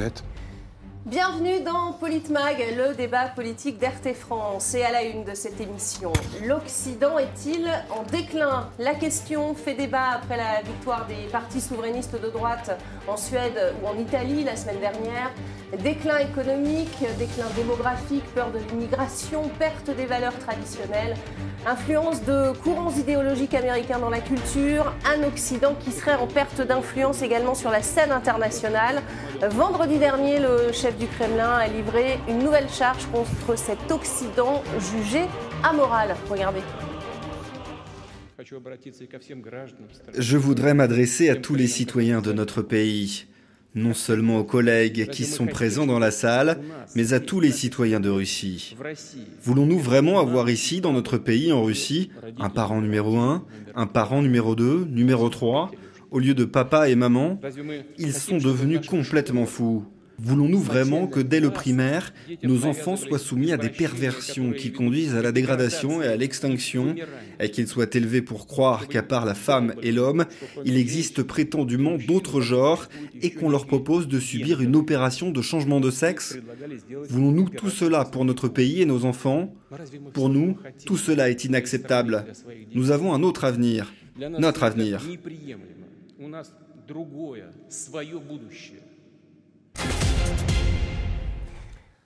met. Bienvenue dans Politmag, le débat politique d'RT France. Et à la une de cette émission, l'Occident est-il en déclin? La question fait débat après la victoire des partis souverainistes de droite en Suède ou en Italie la semaine dernière. Déclin économique, déclin démographique, peur de l'immigration, perte des valeurs traditionnelles, influence de courants idéologiques américains dans la culture, un Occident qui serait en perte d'influence également sur la scène internationale. Vendredi dernier, le chef du Kremlin a livré une nouvelle charge contre cet Occident jugé amoral. Regardez. Je voudrais m'adresser à tous les citoyens de notre pays, non seulement aux collègues qui sont présents dans la salle, mais à tous les citoyens de Russie. Voulons-nous vraiment avoir ici, dans notre pays, en Russie, un parent numéro 1, un parent numéro 2, numéro 3 au lieu de papa et maman, ils sont devenus complètement fous. Voulons-nous vraiment que dès le primaire, nos enfants soient soumis à des perversions qui conduisent à la dégradation et à l'extinction, et qu'ils soient élevés pour croire qu'à part la femme et l'homme, il existe prétendument d'autres genres et qu'on leur propose de subir une opération de changement de sexe. Voulons-nous tout cela pour notre pays et nos enfants? Pour nous, tout cela est inacceptable. Nous avons un autre avenir, notre avenir.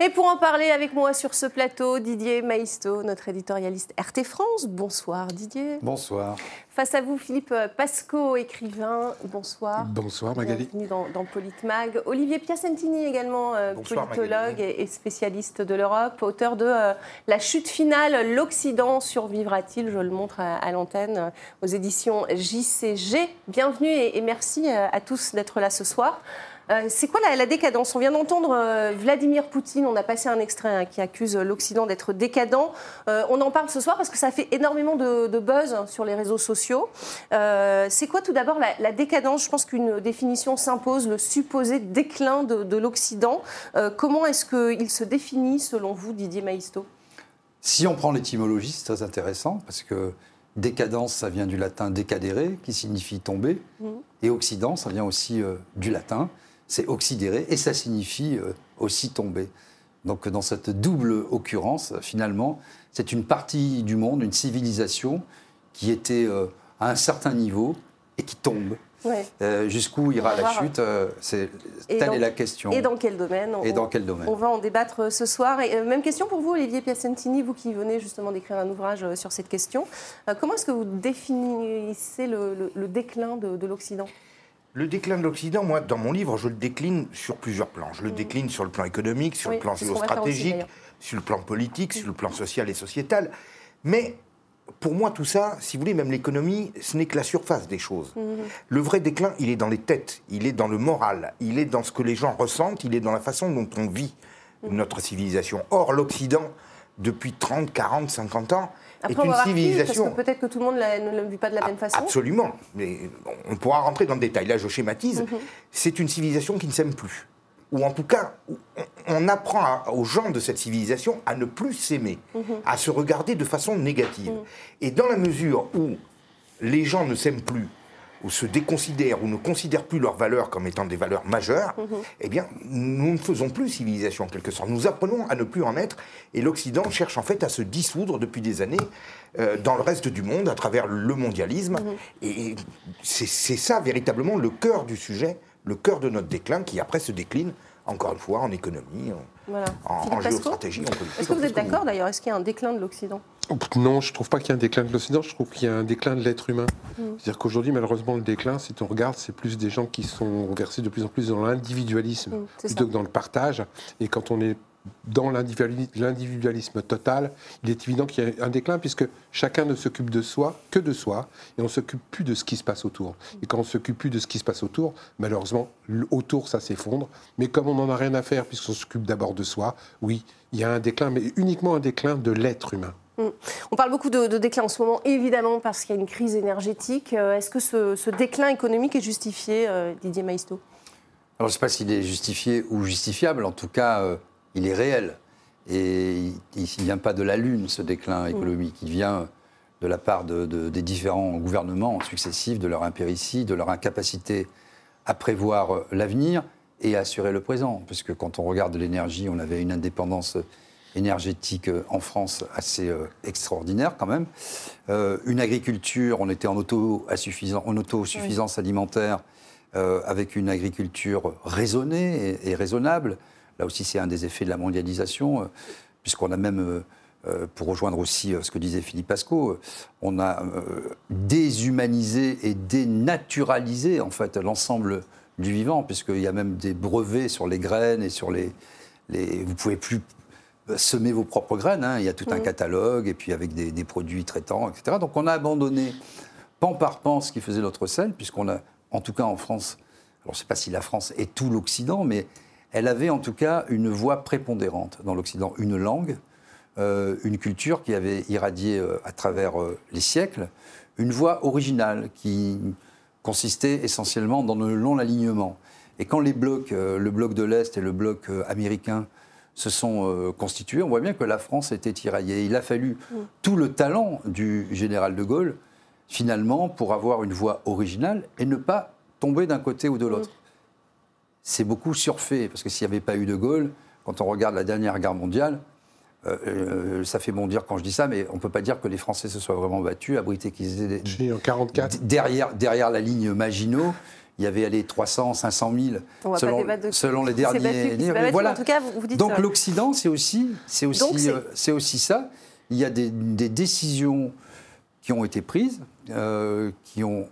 Et pour en parler avec moi sur ce plateau, Didier Maisto, notre éditorialiste RT France. Bonsoir Didier. Bonsoir. Face à vous, Philippe Pasco, écrivain. Bonsoir. Bonsoir Magali. Bienvenue dans, dans Politmag. Olivier Piacentini, également euh, politologue et, spécialiste de l'Europe, auteur de euh, La chute finale, l'Occident survivra-t-il Je le montre à, l'antenne euh, aux éditions JCG. Bienvenue et merci à tous d'être là ce soir. Euh, c'est quoi la, décadence? On vient d'entendre euh, Vladimir Poutine, on a passé un extrait hein, qui accuse l'Occident d'être décadent. Euh, on en parle ce soir parce que ça fait énormément de, buzz sur les réseaux sociaux. c'est quoi tout d'abord la, décadence? Je pense qu'une définition s'impose, le supposé déclin de, l'Occident. comment est-ce qu'il se définit selon vous, Didier Maisto? Si on prend l'étymologie, c'est très intéressant parce que décadence, ça vient du latin décadere, qui signifie tomber, mmh. et Occident, ça vient aussi du latin c'est oxydéré et ça signifie euh, aussi tomber. Donc dans cette double occurrence, finalement, c'est une partie du monde, une civilisation qui était euh, à un certain niveau et qui tombe. Euh, jusqu'où ira la chute c'est, Telle est la question. Et dans quel domaine Et dans quel domaine On va en débattre ce soir. Et, même question pour vous, Olivier Piacentini, vous qui venez justement d'écrire un ouvrage sur cette question. comment est-ce que vous définissez le, déclin de l'Occident? Le déclin de l'Occident, moi, dans mon livre, je le décline sur plusieurs plans. Je le mm. décline sur le plan économique, sur le plan géostratégique, sur le plan politique, sur le plan social et sociétal. Mais pour moi, tout ça, si vous voulez, même l'économie, ce n'est que la surface des choses. Mm-hmm. Le vrai déclin, il est dans les têtes, il est dans le moral, il est dans ce que les gens ressentent, il est dans la façon dont on vit mm. notre civilisation. Or, l'Occident, depuis 30, 40, 50 ans, est une civilisation. Peut-être que tout le monde ne le vit pas de la même façon. Absolument. Mais on pourra rentrer dans le détail. Là, je schématise. Mhm. C'est une civilisation qui ne s'aime plus. Ou en tout cas, on apprend aux gens de cette civilisation à ne plus s'aimer, mhm. à se regarder de façon négative. Mhm. Et dans la mesure où les gens ne s'aiment plus, ou se déconsidèrent ou ne considèrent plus leurs valeurs comme étant des valeurs majeures, mhm. eh bien, nous ne faisons plus civilisation en quelque sorte. Nous apprenons à ne plus en être et l'Occident cherche en fait à se dissoudre depuis des années euh, dans le reste du monde à travers le mondialisme. Mhm. Et c'est ça véritablement le cœur du sujet, le cœur de notre déclin qui après se décline encore une fois en économie, en, géostratégie, en politique. Est-ce que vous êtes d'accord d'ailleurs? Est-ce qu'il y a un déclin de l'Occident? Non, je ne trouve pas qu'il y ait un déclin de l'Occident, je trouve qu'il y a un déclin de l'être humain. Mm. C'est-à-dire qu'aujourd'hui, malheureusement, le déclin, si on regarde, c'est plus des gens qui sont versés de plus en plus dans l'individualisme mm, plutôt que dans le partage. Et quand on est dans l'individualisme total, il est évident qu'il y a un déclin puisque chacun ne s'occupe de soi que de soi et on ne s'occupe plus de ce qui se passe autour. Et quand on ne s'occupe plus de ce qui se passe autour, malheureusement, autour, ça s'effondre. Mais comme on n'en a rien à faire puisqu'on s'occupe d'abord de soi, oui, il y a un déclin, mais uniquement un déclin de l'être humain. Mm. On parle beaucoup de, déclin en ce moment, évidemment, parce qu'il y a une crise énergétique. Euh, est-ce que ce, déclin économique est justifié, euh, Didier Maisto? Alors, je ne sais pas s'il est justifié ou justifiable. En tout cas, euh, il est réel. Et il ne vient pas de la Lune, ce déclin mm. économique. Il vient de la part des différents gouvernements successifs, de leur impéritie, de leur incapacité à prévoir l'avenir et assurer le présent. Parce que quand on regarde l'énergie, on avait une indépendance énergétique euh, en France assez euh, extraordinaire quand même. Euh, une agriculture, on était en, en autosuffisance alimentaire avec une agriculture raisonnée et, raisonnable. Là aussi, c'est un des effets de la mondialisation, puisqu'on a même, pour rejoindre aussi ce que disait Philippe Pasco, on a déshumanisé et dénaturalisé en fait l'ensemble du vivant, puisqu'il y a même des brevets sur les graines et sur les, les, vous pouvez plus semer vos propres graines. Hein. Il y a tout un mm. catalogue, et puis avec des, produits traitants, etc. Donc on a abandonné pan par pan ce qui faisait notre sel, puisqu'on a, en tout cas en France, alors je ne sais pas si la France est tout l'Occident, mais elle avait en tout cas une voix prépondérante dans l'Occident, une langue, euh, une culture qui avait irradié euh, à travers euh, les siècles, une voix originale qui consistait essentiellement dans le long alignement. Et quand les blocs, le bloc de l'Est et le bloc américain, se sont euh, constitués, on voit bien que la France était tiraillée. Il a fallu mm. tout le talent du général de Gaulle, finalement, pour avoir une voix originale et ne pas tomber d'un côté ou de l'autre. Mm. C'est beaucoup surfait, parce que s'il n'y avait pas eu de Gaulle, quand on regarde la dernière guerre mondiale, euh, euh, ça fait bondir quand je dis ça, mais on ne peut pas dire que les Français se soient vraiment battus, abrités qu'ils étaient en 44. Derrière, derrière la ligne Maginot il y avait allé 300, 500 000 selon, les derniers. voilà. En tout cas, vous, dites Donc l'Occident, c'est aussi, c'est aussi, euh, c'est aussi ça. Il y a des, décisions qui ont été prises, euh, qui ont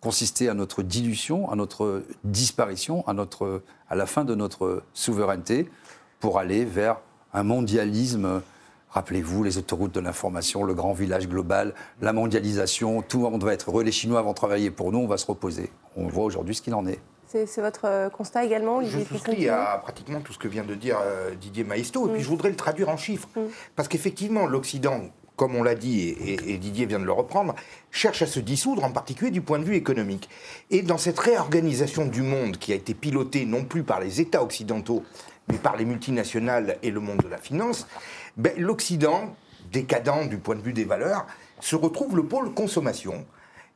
consisté à notre dilution, à notre disparition, à, notre, à la fin de notre souveraineté, pour aller vers un mondialisme Rappelez-vous les autoroutes de l'information, le grand village global, la mondialisation, tout le monde va être heureux. Les Chinois vont travailler pour nous, on va se reposer. On voit aujourd'hui ce qu'il en est. C'est votre euh, constat également Je souscris à pratiquement tout ce que vient de dire euh, Didier Maestro, et puis mm. je voudrais le traduire en chiffres. Mm. Parce qu'effectivement, l'Occident, comme on l'a dit, et, Didier vient de le reprendre, cherche à se dissoudre, en particulier du point de vue économique. Et dans cette réorganisation du monde qui a été pilotée non plus par les États occidentaux, mais par les multinationales et le monde de la finance, ben, l'Occident, décadent du point de vue des valeurs, se retrouve le pôle consommation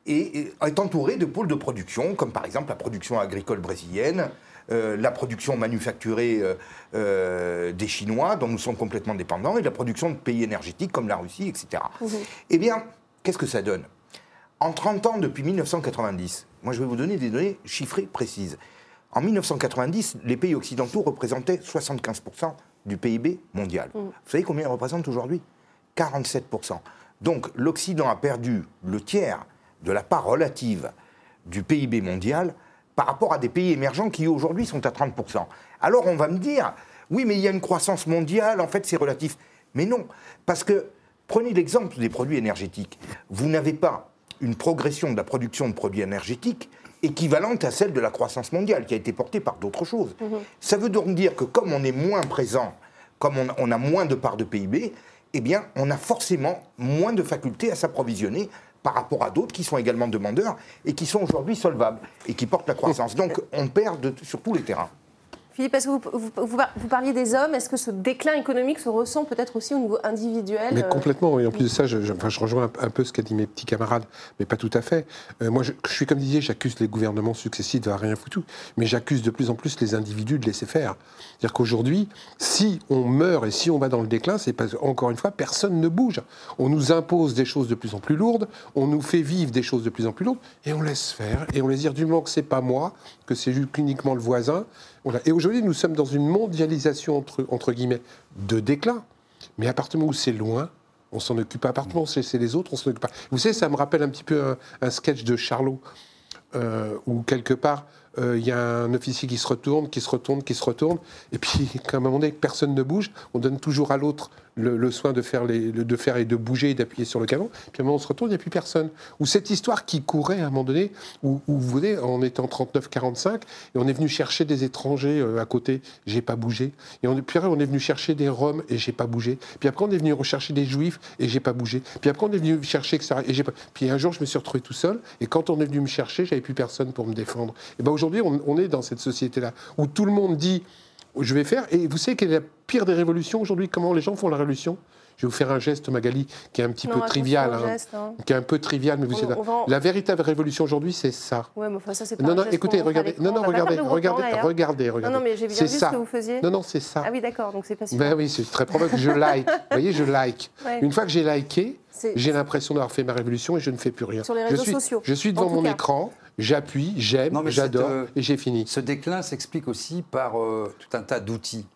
et est entouré de pôles de production, comme par exemple la production agricole brésilienne, euh, la production manufacturée euh, euh, des Chinois, dont nous sommes complètement dépendants, et la production de pays énergétiques comme la Russie, etc. Mhm. Eh bien, qu'est-ce que ça donne? En 30 ans, depuis 1990, moi je vais vous donner des données chiffrées précises. En 1990, les pays occidentaux représentaient 75% du PIB mondial. Mm. Vous savez combien ils représentent aujourd'hui? 47%. Donc l'Occident a perdu le tiers de la part relative du PIB mondial par rapport à des pays émergents qui aujourd'hui sont à 30%. Alors on va me dire, oui mais il y a une croissance mondiale, en fait c'est relatif. Mais non, parce que prenez l'exemple des produits énergétiques. Vous n'avez pas une progression de la production de produits énergétiques équivalente à celle de la croissance mondiale, qui a été portée par d'autres choses. Mhm. Ça veut donc dire que comme on est moins présent, comme on, a moins de parts de PIB, eh bien, on a forcément moins de facultés à s'approvisionner par rapport à d'autres qui sont également demandeurs et qui sont aujourd'hui solvables et qui portent la croissance. Donc, on perd sur tous les terrains. Philippe, parce que vous, vous, parliez des hommes, est-ce que ce déclin économique se ressent peut-être aussi au niveau individuel Mais complètement, et en plus de ça, je, rejoins un, peu ce qu'a dit mes petits camarades, mais pas tout à fait. Euh, moi, je, suis comme Didier, j'accuse les gouvernements successifs de rien foutu, mais j'accuse de plus en plus les individus de laisser faire. C'est-à-dire qu'aujourd'hui, si on meurt et si on va dans le déclin, c'est parce encore une fois, personne ne bouge. On nous impose des choses de plus en plus lourdes, on nous fait vivre des choses de plus en plus lourdes, et on laisse faire, et on laisse dire du moment que c'est pas moi, que c'est uniquement le voisin, et aujourd'hui, nous sommes dans une mondialisation, entre, guillemets, de déclin. Mais à partir où c'est loin, on s'en occupe pas. À partir où c'est les autres, on s'en occupe pas. Vous savez, ça me rappelle un petit peu un, sketch de Charlot, euh, où quelque part, euh, il y a un officier qui se retourne, qui se retourne, qui se retourne, et puis, quand à un moment donné, personne ne bouge, on donne toujours à l'autre le, soin de faire, les, de faire et de bouger et d'appuyer sur le canon. Puis à un moment, on se retourne, il n'y a plus personne. Ou cette histoire qui courait à un moment donné, où, vous voyez, on était en 39-45, et on est venu chercher des étrangers euh, à côté, j'ai pas bougé. Et puis après, on est venu chercher des Roms, et j'ai pas bougé. Puis après, on est venu rechercher des Juifs, et j'ai pas bougé. Puis après, on est venu chercher, etc. Et j'ai pas... Puis un jour, je me suis retrouvé tout seul, et quand on est venu me chercher, j'avais plus personne pour me défendre. Et ben aujourd'hui, on, on est dans cette société-là, où tout le monde dit je vais faire. Et vous savez quelle est la pire des révolutions aujourd'hui Comment les gens font la révolution? Je vais vous faire un geste, Magali, qui est un petit peu trivial. Hein. Hein. Qui est un peu trivial, mais vous savez. La véritable révolution aujourd'hui, c'est ça. Ouais, mais enfin, ça, c'est Non, non, écoutez, regardez. Non, non, regardez, regardez, regardez, regardez. Non, non, mais j'ai bien vu ce que vous faisiez. Non, non, c'est ça. Ah oui, d'accord, donc c'est pas Ben oui, c'est très probable que je like. vous voyez, je like. Une fois que j'ai liké, j'ai l'impression d'avoir fait ma révolution et je ne fais plus rien. Sur les réseaux je suis, sociaux. Je suis devant mon écran, j'appuie, j'aime, j'adore euh, et j'ai fini. Ce déclin s'explique aussi par euh, tout un tas d'outils.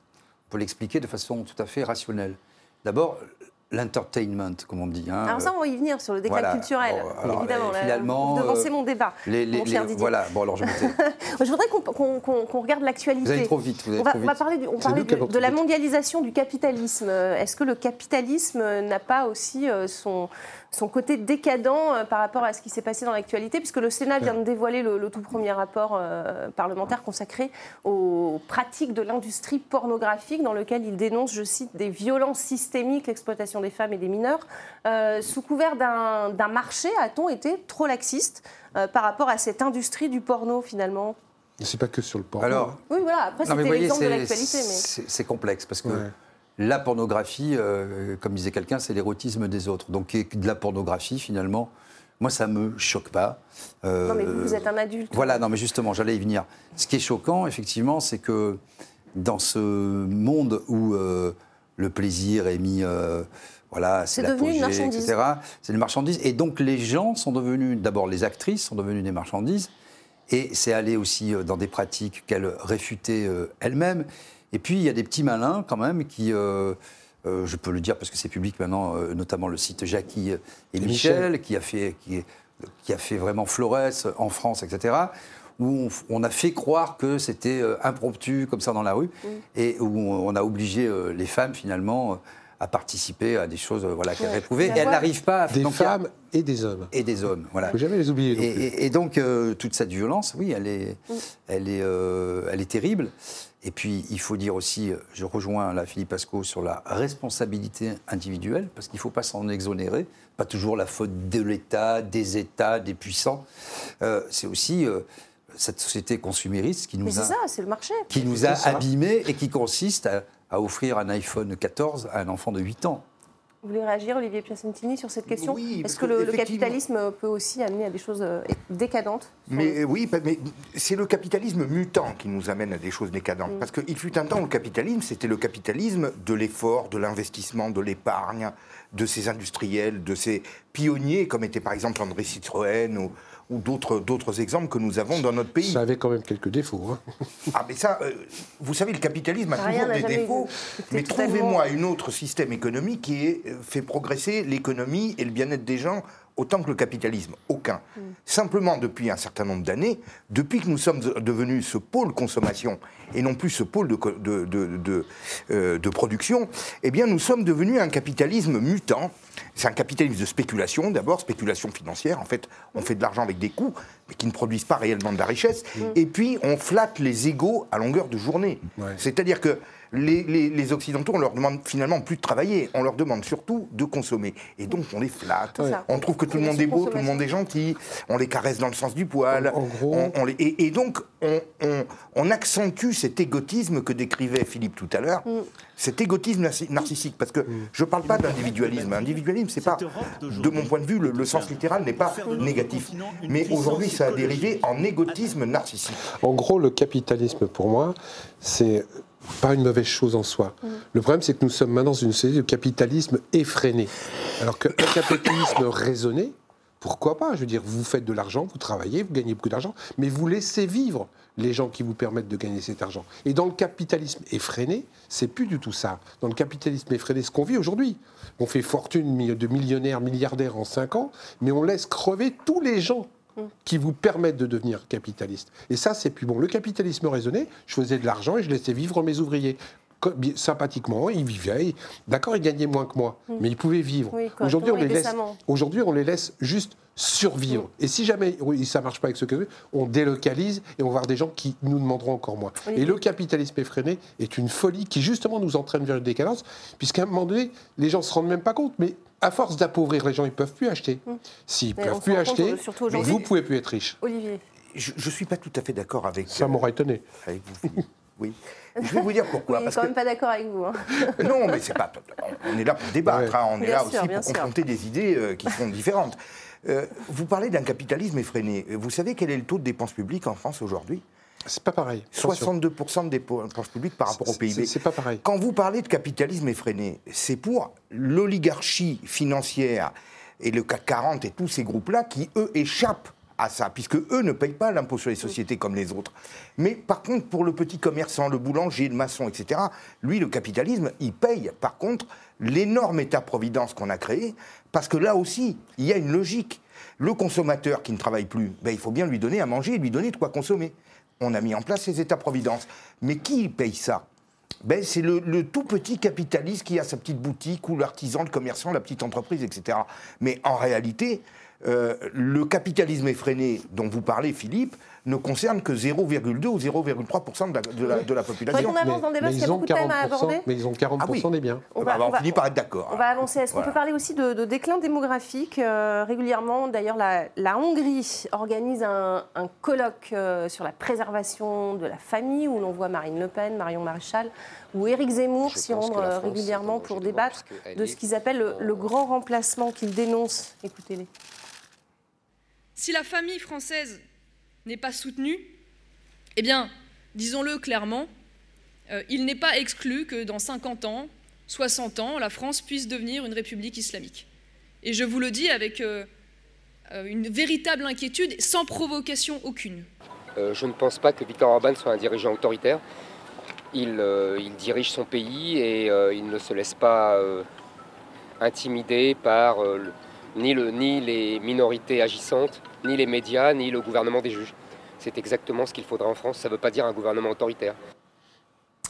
Pour l'expliquer de façon tout à fait rationnelle. D'abord, l'entertainment, comme on dit. Hein. Alors ça, on va y venir sur le déclin culturel, évidemment. finalement, vous devancez mon débat, les, mon cher Didier. Voilà, bon alors je Je voudrais qu'on regarde l'actualité. Vous allez trop vite. on, va, parler, on parlait de, la mondialisation du capitalisme. Est-ce que le capitalisme n'a pas aussi euh, son, son côté décadent euh, par rapport à ce qui s'est passé dans l'actualité, puisque le Sénat vient de dévoiler le, tout premier rapport euh, parlementaire consacré aux pratiques de l'industrie pornographique, dans lequel il dénonce, je cite, des violences systémiques, l'exploitation des femmes et des mineurs. Euh, sous couvert d'un marché, a-t-on été trop laxiste par rapport à cette industrie du porno, finalement? C'est pas que sur le porno. Alors, oui, voilà. Après, c'était l'exemple de l'actualité. Mais... C'est complexe parce que la pornographie, euh, comme disait quelqu'un, c'est l'érotisme des autres. Donc de la pornographie, finalement, moi, ça me choque pas. Euh, non, mais vous, êtes un adulte. Voilà, non, mais justement, j'allais y venir. Ce qui est choquant, effectivement, c'est que dans ce monde où euh, le plaisir est mis, voilà, c'est devenu une marchandise. etc. C'est une marchandise. Et donc, les gens sont devenus, d'abord, les actrices sont devenues des marchandises. Et c'est aller aussi dans des pratiques qu'elles réfutaient elles-mêmes. Et puis, il y a des petits malins, quand même, qui. Euh, euh, je peux le dire parce que c'est public maintenant, euh, notamment le site Jackie et Michel, qui, a fait, qui, qui, a fait vraiment Flores en France, etc., où on, a fait croire que c'était impromptu, comme ça, dans la rue, et où on a obligé les femmes, finalement, à participer à des choses voilà, qu'elles réprouvaient. Et elles n'arrivent pas à... Des femmes et des hommes. Et des hommes, voilà. faut jamais les oublier. Et, et, donc, toute cette violence, oui, elle est, elle est, elle est terrible. Et puis, il faut dire aussi, je rejoins la Philippe Pasco sur la responsabilité individuelle, parce qu'il ne faut pas s'en exonérer. Pas toujours la faute de l'État, des États, des puissants. Euh, c'est aussi euh, cette société consumériste qui nous a, ça, le marché. Qui nous a abîmés et qui consiste à, à offrir un iPhone 14 à un enfant de 8 ans. Vous voulez réagir, Olivier Piacentini, sur cette question Est-ce que, le, capitalisme peut aussi amener à des choses euh, décadentes mais, Oui, mais c'est le capitalisme mutant qui nous amène à des choses décadentes. Mm. Parce qu'il fut un temps où le capitalisme, c'était le capitalisme de l'effort, de l'investissement, de l'épargne, de ces industriels, de ces pionniers, comme était par exemple André Citroën ou, ou d'autres exemples que nous avons dans notre pays. Ça avait quand même quelques défauts. Hein. Ah, mais ça, euh, vous savez, le capitalisme a toujours des défauts. Mais trouvez-moi un autre système économique qui ait euh, fait progresser l'économie et le bien-être des gens autant que le capitalisme. Aucun. Hmm. Simplement, depuis un certain nombre d'années, depuis que nous sommes devenus ce pôle consommation et non plus ce pôle de, de, de, euh, de production, eh bien, nous sommes devenus un capitalisme mutant c'est un capitalisme de spéculation, d'abord, spéculation financière. En fait, on fait de l'argent avec des coûts, mais qui ne produisent pas réellement de la richesse. Mm. Et puis, on flatte les égaux à longueur de journée. C'est-à-dire que les, Occidentaux, on leur demande finalement plus de travailler, on leur demande surtout de consommer. Et donc on les flatte. On trouve que tout le monde est beau, tout le monde est gentil, on les caresse dans le sens du poil. En, gros. et, donc on, accentue cet égotisme que décrivait Philippe tout à l'heure, mm. cet égotisme narcissique. Parce que mm. je ne parle pas d'individualisme. Individualisme, c'est pas, de mon point de vue, le, sens littéral n'est pas négatif. Mais aujourd'hui, ça a dérivé en égotisme narcissique. En gros, le capitalisme, pour moi, c'est pas une mauvaise chose en soi. Mm. Le problème, c'est que nous sommes maintenant dans une société de capitalisme effréné. Alors qu'un capitalisme raisonné, pourquoi pas? Je veux dire, vous faites de l'argent, vous travaillez, vous gagnez beaucoup d'argent, mais vous laissez vivre les gens qui vous permettent de gagner cet argent. Et dans le capitalisme effréné, c'est plus du tout ça. Dans le capitalisme effréné, ce qu'on vit aujourd'hui, on fait fortune de millionnaires, milliardaires en 5 ans, mais on laisse crever tous les gens qui vous permettent de devenir capitaliste. Et ça, c'est plus bon. Le capitalisme raisonné, je faisais de l'argent et je laissais vivre mes ouvriers sympathiquement, ils vivaient. D'accord, ils gagnaient moins que moi, mm. mais ils pouvaient vivre. aujourd'hui, on les laisse. Aujourd'hui, on les laisse juste survivre. Mm. Et si jamais ça marche pas avec ce que on délocalise et on va voir des gens qui nous demanderont encore moins. Et le capitalisme effréné est une folie qui justement nous entraîne vers une décadence, puisqu'à un moment donné, les gens se rendent même pas compte, mais à force d'appauvrir les gens, ils peuvent plus acheter. Mm. S'ils peuvent plus acheter, vous pouvez plus être riche. Olivier. Je ne suis pas tout à fait d'accord avec. Ça m'aurait étonné. Avec vous. Oui. Je vais vous dire pourquoi. Oui, parce quand même pas d'accord avec vous. Hein. Non, mais c'est pas. On est là pour débattre. Hein. on est là aussi pour confronter des idées euh, qui sont différentes. Euh, vous parlez d'un capitalisme effréné. Vous savez quel est le taux de dépenses publiques en France aujourd'hui? C'est pas pareil. 62% de dépenses publiques par rapport au PIB. C'est pas pareil. Quand vous parlez de capitalisme effréné, c'est pour l'oligarchie financière et le CAC 40 et tous ces groupes-là qui, eux, échappent à ça, puisque eux ne payent pas l'impôt sur les sociétés comme les autres. Mais par contre, pour le petit commerçant, le boulanger, le maçon, etc., lui, le capitalisme, il paye par contre l'énorme État-providence qu'on a créé, parce que là aussi, il y a une logique. Le consommateur qui ne travaille plus, ben, il faut bien lui donner à manger et lui donner de quoi consommer. On a mis en place ces États-providence. Mais qui paye ça? Ben, c'est le, le, tout petit capitaliste qui a sa petite boutique ou l'artisan, le commerçant, la petite entreprise, etc. Mais en réalité, euh, le capitalisme effréné dont vous parlez, Philippe, ne concerne que 0,2 ou 0,3% de la, de, la, population. On avance dans le débat, parce qu'il y a beaucoup de thèmes à aborder. Mais ils ont 40% ah des biens. On, va, on, finit par être d'accord. On va avancer. Est-ce qu'on peut parler aussi de, déclin démographique euh, Régulièrement, d'ailleurs, la, Hongrie organise un, colloque euh, sur la préservation de la famille, où l'on voit Marine Le Pen, Marion Maréchal ou Éric Zemmour s'y rendre régulièrement pour débattre de ce qu'ils appellent le grand remplacement qu'ils dénoncent. Écoutez-les. Si la famille française n'est pas soutenue, eh bien, disons-le clairement, euh, il n'est pas exclu que dans 50 ans, 60 ans, la France puisse devenir une république islamique. Et je vous le dis avec euh, euh, une véritable inquiétude, sans provocation aucune. je ne pense pas que Viktor Orban soit un dirigeant autoritaire. Il, dirige son pays et il ne se laisse pas intimider par ni les minorités agissantes, ni les médias, ni le gouvernement des juges. C'est exactement ce qu'il faudra en France. Ça ne veut pas dire un gouvernement autoritaire.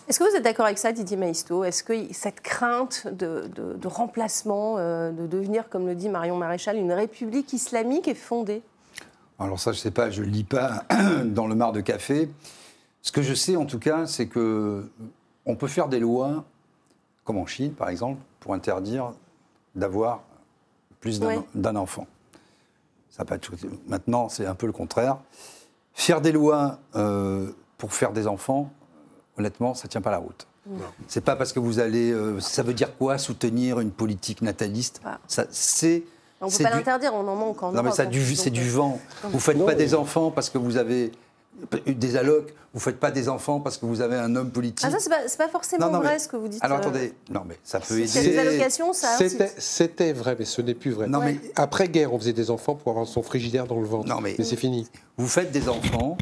Est-ce que vous êtes d'accord avec ça, Didier Maisto? Est-ce que cette crainte de, remplacement, euh, de devenir, comme le dit Marion Maréchal, une république islamique est fondée? Alors ça, je ne sais pas, je ne lis pas dans le mar de café. Ce que je sais, en tout cas, c'est que on peut faire des lois, comme en Chine, par exemple, pour interdire d'avoir plus d'un enfant. Ça pas Maintenant, c'est un peu le contraire. Faire des lois euh, pour faire des enfants, honnêtement, ça ne tient pas la route. C'est pas parce que vous allez. Euh, ça veut dire quoi soutenir une politique nataliste? Ah. Ça, c'est. On ne peut pas l'interdire, on en manque en Non, mais c'est du vent. Vous ne faites pas des enfants parce que vous avez des allocs, vous ne faites pas des enfants parce que vous avez un homme politique. Ah ça, c'est pas, pas forcément vrai ce que vous dites. Alors euh. attendez, non mais ça peut aider. des allocations, ça C'était vrai, mais ce n'est plus vrai. Non, mais... Après-guerre, on faisait des enfants pour avoir son frigidaire dans le ventre. Non, mais, c'est fini. Vous faites des enfants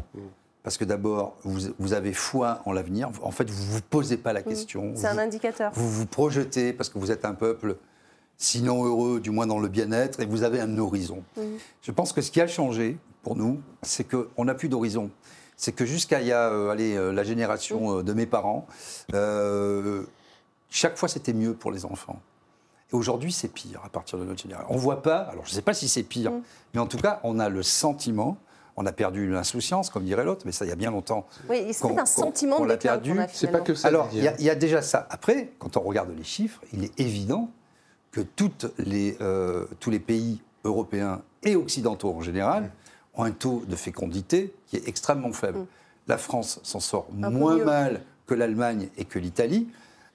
parce que d'abord, vous, vous, avez foi en l'avenir. En fait, vous ne vous posez pas la mm. question. C'est un indicateur. Vous vous projetez parce que vous êtes un peuple sinon heureux, du moins dans le bien-être, et vous avez un horizon. Mm. Je pense que ce qui a changé pour nous, c'est qu'on n'a plus d'horizon c'est que jusqu'à y a, euh, euh, la génération euh, de mes parents, chaque fois c'était mieux pour les enfants. Et aujourd'hui, c'est pire à partir de notre génération. On ne voit pas, alors je ne sais pas si c'est pire, mm. mais en tout cas, on a le sentiment on a perdu l'insouciance, comme dirait l'autre, mais ça, il y a bien longtemps. Oui, c'est un sentiment de l'a perdu. C'est pas que ça. Alors, il y, a déjà ça. Après, quand on regarde les chiffres, il est évident que toutes les, tous les pays européens et occidentaux en général ont un taux de fécondité qui est extrêmement faible. Mm. La France s'en sort moins mal que l'Allemagne et que l'Italie.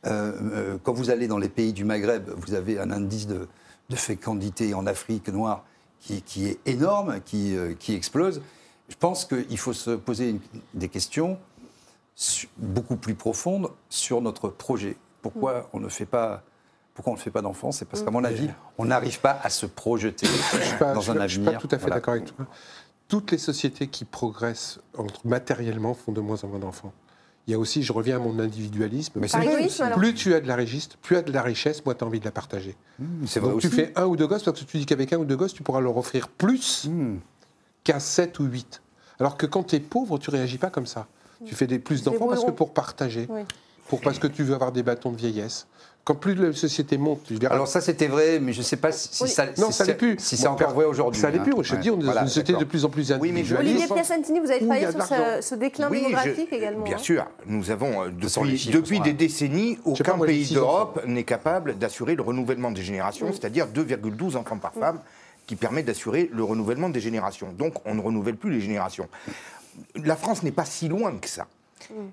Euh, euh, quand vous allez dans les pays du Maghreb, vous avez un indice de, fécondité en Afrique noire qui, est énorme, qui, euh, qui, explose. Je pense qu'il faut se poser des questions beaucoup plus profondes sur notre projet. Pourquoi mm. on ne fait pas pourquoi on ne fait pas d'enfants? C'est parce qu'à mon mm. avis, on n'arrive pas à se projeter dans un avenir. Je ne suis pas tout à fait d'accord avec toi toutes les sociétés qui progressent matériellement font de moins en moins d'enfants. Il y a aussi, je reviens à mon individualisme, mais plus tu as de la richesse, plus tu as de la richesse, moi tu as envie de la partager. Mmh, Donc tu fais un ou deux gosses, parce que tu dis qu'avec un ou deux gosses, tu pourras leur offrir plus mmh. qu'à sept ou huit. Alors que quand tu es pauvre, tu réagis pas comme ça. Tu fais des plus d'enfants parce que pour partager, pour parce que tu veux avoir des bâtons de vieillesse, quand plus la société monte. Je dirais, Alors ça c'était vrai, mais je ne sais pas si, ça, non, ça plus. Si c'est encore vrai aujourd'hui. Ça n'est plus. Je te dis, on est dans une société de plus en plus individualiste. Oui, Olivier Piacentini, vous avez travaillé sur ce, déclin démographique également. Bien hein. sûr, nous avons euh, depuis, des décennies, aucun pays d'Europe n'est capable d'assurer le renouvellement des générations, c'est-à-dire 2,12 enfants par femme qui permet d'assurer le renouvellement des générations. Donc on ne renouvelle plus les générations. La France n'est pas si loin que ça.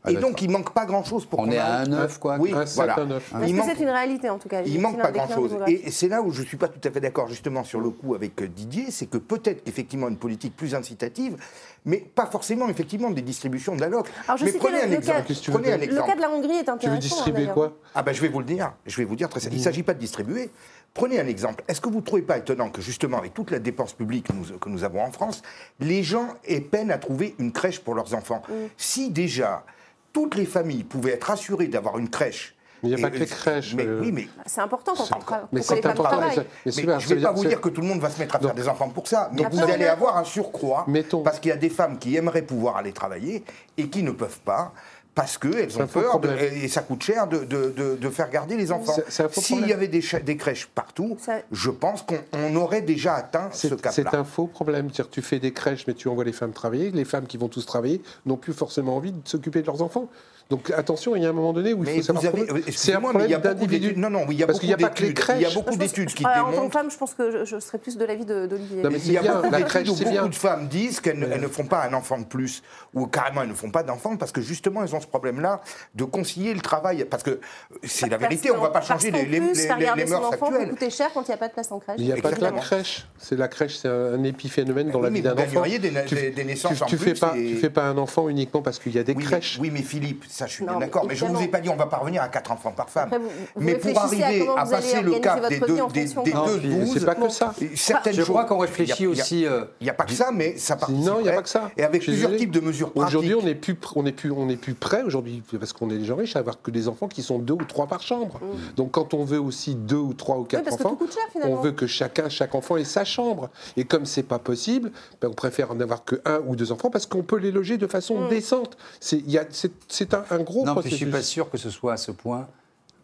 Et donc, il manque pas grand-chose pour On est à un 9, quoi. Oui, Un voilà. un que c'est une réalité en tout cas il manque pas grand-chose. Et c'est là où je ne suis pas tout à fait d'accord, justement, sur le coup avec euh, Didier, c'est que peut-être qu'effectivement une politique plus incitative, mais pas forcément effectivement des distributions d'alloc. Alors, je Mais prenez le- un le exemple. cas- tu Prenez un Le cas de la Hongrie est Tu intéressant. veux distribuer d'ailleurs. quoi? Ah ben je vais vous le dire, je vais vous dire très simple. Il ne s'agit pas de distribuer. Prenez un exemple. Est-ce que vous ne trouvez pas étonnant que justement avec toute la dépense publique que nous, que nous avons en France, les gens aient peine à trouver une crèche pour leurs enfants Si déjà toutes les familles pouvaient être assurées d'avoir une crèche. Mais il n'y a et- pas que les crèches. Mais, euh, oui, mais C'est important quand on travaille. mais c'est important. mais je ne vais pas dire- vous dire que tout le monde va se mettre à faire Donc- des enfants pour ça, mais Donc- vous allez avoir un surcroît Mettons. parce qu'il y a des femmes qui aimeraient pouvoir aller travailler et qui ne peuvent pas parce qu'elles ont peur de- et ça coûte cher de, de- de- de faire garder les enfants. S'il y avait des, crèches partout, Ça- je pense qu'on on aurait déjà atteint ce C'est c'est un faux problème. Tu fais des crèches, mais tu envoies les femmes travailler. Les femmes qui vont tous travailler n'ont plus forcément envie de s'occuper de leurs enfants. Donc attention, il y a un moment donné où il Mais faut savoir. vous avez, C'est un excusez-moi, mais il y a problème beaucoup d'individu. d'études. Non, non, oui, il y a Parce beaucoup qu'il n'y a pas que les d'études. Il y a crèches. beaucoup d'études qui Alors, En tant que démontrent. femme, je pense que je, je serais plus de l'avis de- d'Olivier. Non, mais Il y a bien, beaucoup la d'études crèche, où c'est beaucoup bien. de femmes disent qu'elles ne- ne font pas un enfant de plus, ou carrément elles ne font pas d'enfant, parce que justement elles ont ce problème-là de concilier le travail. Parce que c'est la vérité, on ne va pas changer les, les, qu'en plus, les- faire les- garder les son mœurs enfant peut actuelles. coûter cher quand il n'y a pas de place en crèche. Il n'y a pas que la crèche. C'est la crèche, c'est un, épiphénomène dans la vie d'un vous enfant. gagneriez des, naissances tu, en plus. fais pas, fais un enfant uniquement parce qu'il y a des crèches. oui, mais Philippe, ça je suis Non, bien d'accord, mais je ne vous ai pas dit on va parvenir à 4 enfants par femme. Après, vous- vous mais pour à arriver à passer le cap des deux, en des, fonction. des Non, deux puis, 12, c'est pas que ça. certaines Je choses- crois qu'on réfléchit il y a- aussi. euh, Il n'y a pas que ça, mais ça participe. Non, il n'y a pas que ça. Et avec Je plusieurs désolé. types de mesures pratiques. Aujourd'hui, on n'est plus, on n'est plus, on n'est plus prêt aujourd'hui parce qu'on est des gens riches à avoir que des enfants qui sont deux ou trois par chambre. Donc, quand on veut aussi deux ou trois ou Oui, quatre que enfants, cher on veut que chacun, chaque enfant ait sa chambre. Et comme c'est pas possible, ben, on préfère n'avoir que un ou deux enfants parce qu'on peut les loger de façon décente. C'est, il y a, c'est, c'est un, un gros Non, puis je processus. suis pas sûr que ce soit à ce point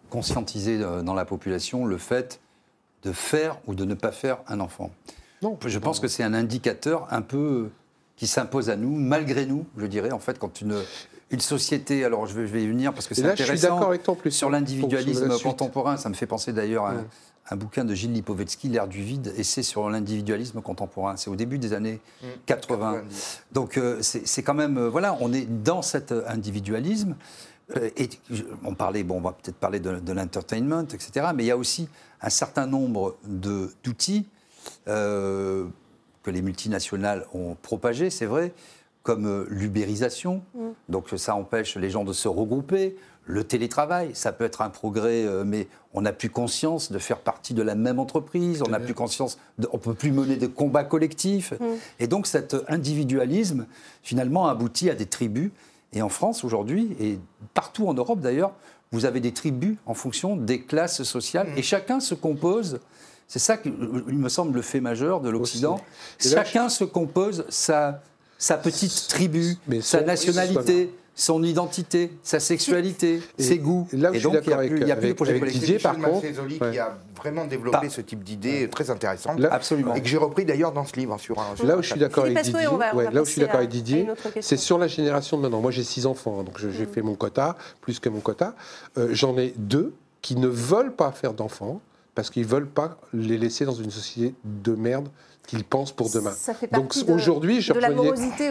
conscientisé euh, dans la population le fait de faire ou de ne pas faire un enfant. Non. Je pense que c'est un indicateur un peu qui s'impose à nous, malgré nous, je dirais, en fait, quand une, une société, alors je vais, je vais y venir parce que c'est là, je suis intéressant, d'accord avec toi plus. sur l'individualisme contemporain, ça me fait penser d'ailleurs à Ouais. Un bouquin de Gilles Lipovetsky, L'ère du vide, et c'est sur l'individualisme contemporain. C'est au début des années 80. 90. Donc euh, c'est quand même, euh, voilà, on est dans cet euh, individualisme. Euh, et on parlait, bon, on va peut-être parler de, de l'entertainment, etc. Mais il y a aussi un certain nombre d'outils euh, que les multinationales ont propagés, c'est vrai, comme euh, l'ubérisation. Donc ça empêche les gens de se regrouper. Le télétravail, ça peut être un progrès, euh, mais on n'a plus conscience de faire partie de la même entreprise, on n'a plus conscience, de, on peut plus mener de combats collectifs. Et donc cet individualisme, finalement, aboutit à des tribus. Et en France, aujourd'hui, et partout en Europe d'ailleurs, vous avez des tribus en fonction des classes sociales, et chacun se compose. C'est ça qui il me semble le fait majeur de l'Occident. Chacun se compose sa, sa petite tribu, Mais sa nationalité, son identité, sa sexualité, Et- ses goûts. et là où je suis donc, d'accord il y a avec- plus de projet avec. Didier, par contre, ouais. qui a vraiment développé Pas- ce type d'idée très intéressante. Là- Absolument. Et que j'ai repris d'ailleurs dans ce livre. hein, sur un, sur Là où je suis d'accord avec Didier, ouais, là où je suis d'accord avec Didier, c'est sur la génération de maintenant. Moi, j'ai six enfants, hein, donc j'ai fait mon quota, plus que mon quota. Euh, J'en ai deux qui ne veulent pas faire d'enfants parce qu'ils veulent pas les laisser dans une société de merde qu'ils pensent pour demain. Ça fait Donc de, aujourd'hui, je de la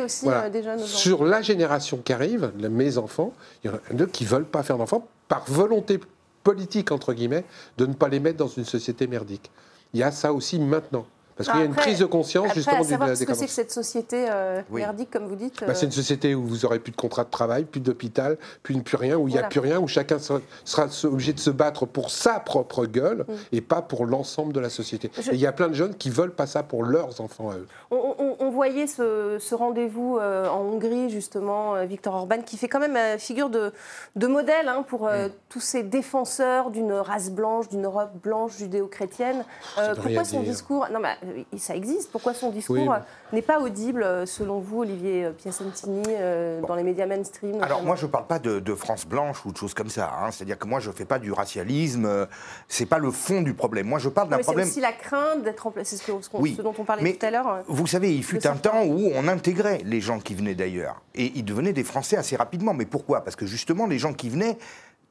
aussi Voilà. euh, des jeunes. Sur la génération qui arrive, mes enfants, il y en a deux qui veulent pas faire d'enfants par volonté politique, entre guillemets, de ne pas les mettre dans une société merdique. Il y a ça aussi maintenant. Parce qu'il y a une Après- prise de conscience Après, justement à de savoir la ce que c'est que cette société euh, Oui. merdique, comme vous dites. Bah, c'est euh, une société où vous aurez plus de contrat de travail, plus d'hôpital, plus, plus rien, où il n'y a plus rien, où chacun sera, sera obligé de se battre pour sa propre gueule et pas pour l'ensemble de la société. Mm. Je- Et il y a plein de jeunes qui veulent pas ça pour leurs enfants à eux. On, on- on voyait ce, ce rendez-vous euh, en Hongrie, justement, euh, Viktor Orban, qui fait quand même euh, figure de, de modèle hein, pour euh, Mm. tous ces défenseurs d'une race blanche, d'une Europe blanche judéo-chrétienne. Euh, pourquoi son dire. discours? Non, mais ça existe. Pourquoi son discours Oui, euh, n'est pas audible, euh, selon vous, Olivier euh, Piacentini, euh, dans les médias mainstream Alors moi je ne parle pas de, de France blanche ou de choses comme ça. hein. C'est-à-dire que moi je ne fais pas du racialisme. euh, c'est pas le fond du problème. Moi je parle d'un mais c'est problème. aussi la crainte d'être remplacé. C'est ce, ce Oui, ce dont on parlait mais tout à l'heure. euh. Vous savez, il fut un temps où on intégrait les gens qui venaient d'ailleurs. Et ils devenaient des Français assez rapidement. Mais pourquoi? Parce que justement, les gens qui venaient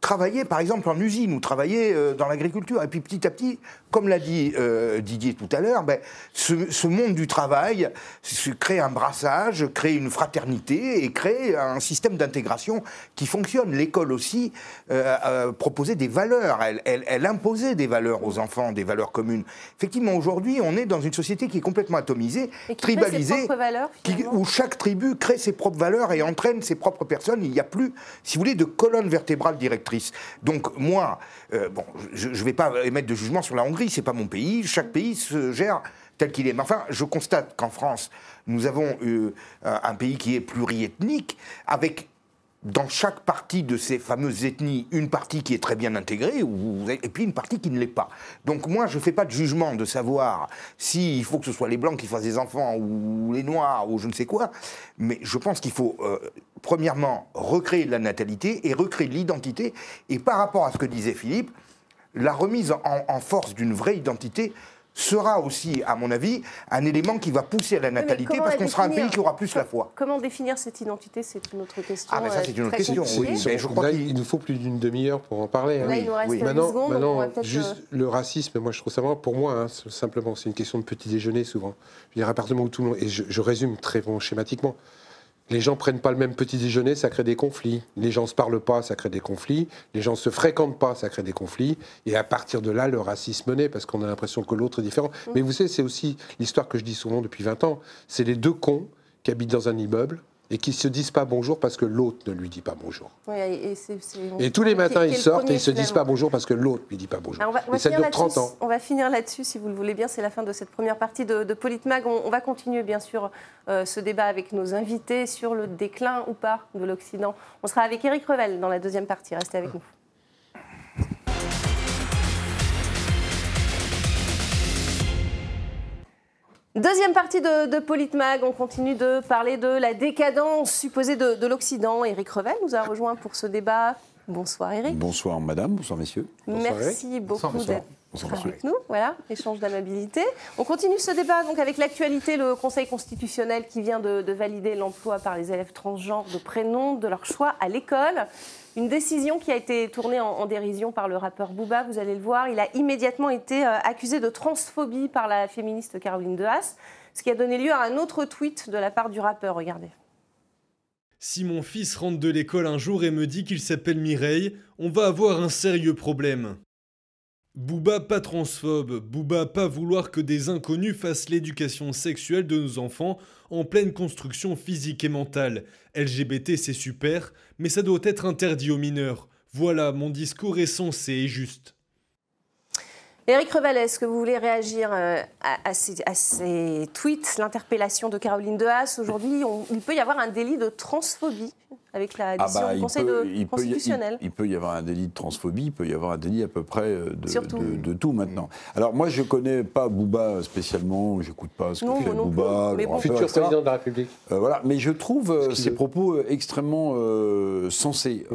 travailler par exemple en usine ou travailler euh, dans l'agriculture. Et puis petit à petit, comme l'a dit euh, Didier tout à l'heure, ben, ce, monde du travail crée un brassage, crée une fraternité et crée un système d'intégration qui fonctionne. L'école aussi euh, proposait des valeurs, elle, elle, imposait des valeurs aux enfants, des valeurs communes. Effectivement, aujourd'hui, on est dans une société qui est complètement atomisée, tribalisée, où chaque tribu crée ses propres valeurs et entraîne ses propres personnes. Il n'y a plus, si vous voulez, de colonne vertébrale directrice. Donc moi, euh, bon, je ne vais pas émettre de jugement sur la Hongrie, c'est pas mon pays. Chaque pays se gère tel qu'il est. Mais enfin, je constate qu'en France, nous avons euh, un pays qui est pluriethnique, avec dans chaque partie de ces fameuses ethnies, une partie qui est très bien intégrée, et puis une partie qui ne l'est pas. Donc moi, je ne fais pas de jugement de savoir s'il faut que ce soit les blancs qui fassent des enfants, ou les noirs, ou je ne sais quoi, mais je pense qu'il faut, euh, premièrement, recréer de la natalité et recréer de l'identité, et par rapport à ce que disait Philippe, la remise en force d'une vraie identité sera aussi, à mon avis, un élément qui va pousser à la natalité parce qu'on sera un pays qui aura plus la foi. Comment définir cette identité C'est une autre question. Ah, mais ça, c'est une autre question. Oui, mais je crois il nous faut plus d'une demi-heure pour en parler. Là, il nous reste Maintenant, secondes, maintenant juste euh, le racisme, moi, je trouve ça vraiment, pour moi, hein, simplement, c'est une question de petit déjeuner souvent. Je veux dire, à partir du moment où tout le monde. Et je, je résume très bon schématiquement. Les gens prennent pas le même petit déjeuner, ça crée des conflits. Les gens se parlent pas, ça crée des conflits. Les gens se fréquentent pas, ça crée des conflits. Et à partir de là, le racisme naît parce qu'on a l'impression que l'autre est différent. Mm. Mais vous savez, c'est aussi l'histoire que je dis souvent depuis 20 ans. C'est les deux cons qui habitent dans un immeuble et qui se disent pas bonjour parce que l'autre ne lui dit pas bonjour. et, tous les matins, ils sortent et ils se disent pas bonjour parce que l'autre lui dit pas bonjour. on va, et ça dure 30 ans. On va finir là-dessus, si vous le voulez bien. C'est la fin de cette première partie de, de Politmag. On, va continuer, bien sûr, euh, ce débat avec nos invités sur le déclin ou pas de l'Occident. On sera avec Éric Revel dans la deuxième partie. Restez avec nous. Deuxième partie de, de, Politmag, on continue de parler de la décadence supposée de, l'Occident. Éric Revel nous a rejoint pour ce débat. Bonsoir Éric. Bonsoir madame, bonsoir messieurs. Merci beaucoup d'être avec nous. Voilà, échange d'amabilité. On continue ce débat donc avec l'actualité, le Conseil constitutionnel qui vient de, de valider l'emploi par les élèves transgenres de prénoms de leur choix à l'école. Une décision qui a été tournée en, dérision par le rappeur Booba, vous allez le voir. Il a immédiatement été euh, accusé de transphobie par la féministe Caroline Dehas, ce qui a donné lieu à un autre tweet de la part du rappeur. Regardez. Si mon fils rentre de l'école un jour et me dit qu'il s'appelle Mireille, on va avoir un sérieux problème. Booba pas transphobe, Booba pas vouloir que des inconnus fassent l'éducation sexuelle de nos enfants en pleine construction physique et mentale. LGBT c'est super, mais ça doit être interdit aux mineurs. Voilà, mon discours est sensé et juste. Éric Revel, est-ce que vous voulez réagir euh, à, ces, tweets, l'interpellation de Caroline Dehas Aujourd'hui, il peut y avoir un délit de transphobie avec la ah décision bah, du Conseil constitutionnel. il, peut y avoir un délit de transphobie, il peut y avoir un délit à peu près euh, de, tout maintenant. Alors moi, je ne connais pas Bouba spécialement, j'écoute pas ce que fait Bouba, le futur président de la République. Euh, voilà, mais je trouve euh, ces propos extrêmement sensés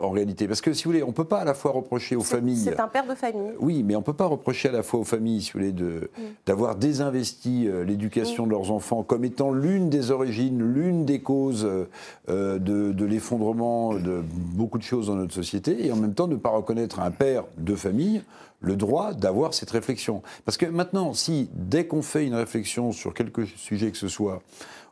en réalité, parce que si vous voulez, on ne peut pas à la fois reprocher aux familles. C'est un père de famille. Oui, mais on ne peut pas reprocher à la fois aux familles, si vous voulez, mm. d'avoir désinvesti l'éducation mm. de leurs enfants comme étant l'une des origines, l'une des causes de de l'effondrement de beaucoup de choses dans notre société et en même temps ne pas reconnaître à un père de famille le droit d'avoir cette réflexion. Parce que maintenant, si dès qu'on fait une réflexion sur quelque sujet que ce soit,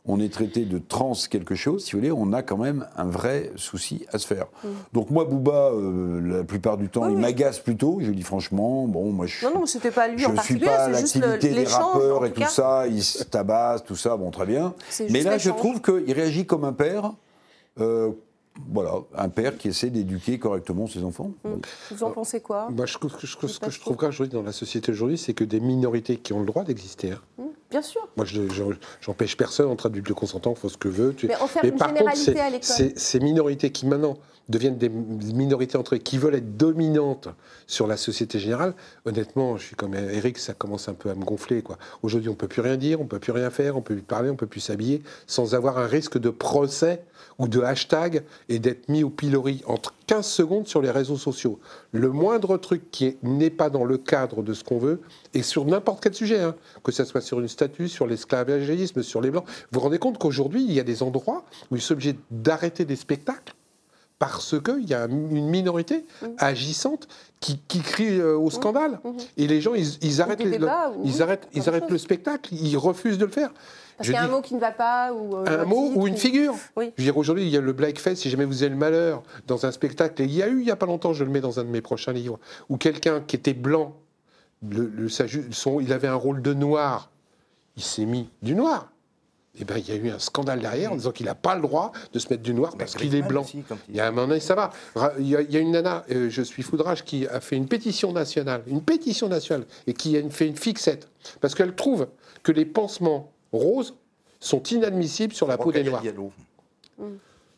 on est traité de trans quelque chose, si vous voulez, on a quand même un vrai souci à se faire. Donc moi, Bouba, euh, la plupart du temps, il m'agace plutôt. Je dis franchement, bon, moi je. Non, non, c'était pas lui je en suis pas l'activité des rappeurs et tout ça. Il se tabasse, tout ça, bon, très bien. Mais là, je trouve qu'il réagit comme un père. Euh, voilà, un père qui essaie d'éduquer correctement ses enfants. Mmh. Vous en pensez quoi? Moi, je, Ce que je trouve grave aujourd'hui dans la société aujourd'hui, c'est que des minorités qui ont le droit d'exister. Hein. Mmh, bien sûr. Moi, j'empêche personne entre adultes consentants, faut ce que veut. Mais en faire une par généralité contre, à l'école. Ces minorités qui maintenant deviennent des minorités entre eux, qui veulent être dominantes sur la société générale, honnêtement, je suis comme Eric, ça commence un peu à me gonfler. Aujourd'hui, on ne peut plus rien dire, on ne peut plus rien faire, on ne peut plus parler, on ne peut plus s'habiller, sans avoir un risque de procès ou de hashtag et d'être mis au pilori entre 15 secondes sur les réseaux sociaux. Le moindre truc qui n'est pas dans le cadre de ce qu'on veut, et sur n'importe quel sujet, hein, que ce soit sur une statue, sur l'esclavagisme, sur les blancs, vous vous rendez compte qu'aujourd'hui, il y a des endroits où ils sont obligés d'arrêter des spectacles parce qu'il y a une minorité mmh. agissante qui, crie euh, au mmh. scandale. Mmh. Et les gens, ils, arrêtent, le, ils arrêtent, ils arrêtent le spectacle, ils refusent de le faire. Parce qu'il y a un mot qui ne va pas ou euh, Un mot ou une figure. Je veux dire, aujourd'hui, il y a le Blackface, si jamais vous avez le malheur, dans un spectacle, et il y a eu, il n'y a pas longtemps, je le mets dans un de mes prochains livres, où quelqu'un qui était blanc, le, son, il avait un rôle de noir, il s'est mis du noir. Eh ben, il y a eu un scandale derrière en disant qu'il n'a pas le droit de se mettre du noir parce qu'il est blanc. il... y a un moment ça va. Il y, a, une nana, euh, je suis foudrage, qui a fait une pétition nationale, une pétition nationale, et qui a fait une fixette. Parce qu'elle trouve que les pansements roses sont inadmissibles sur la peau des noirs.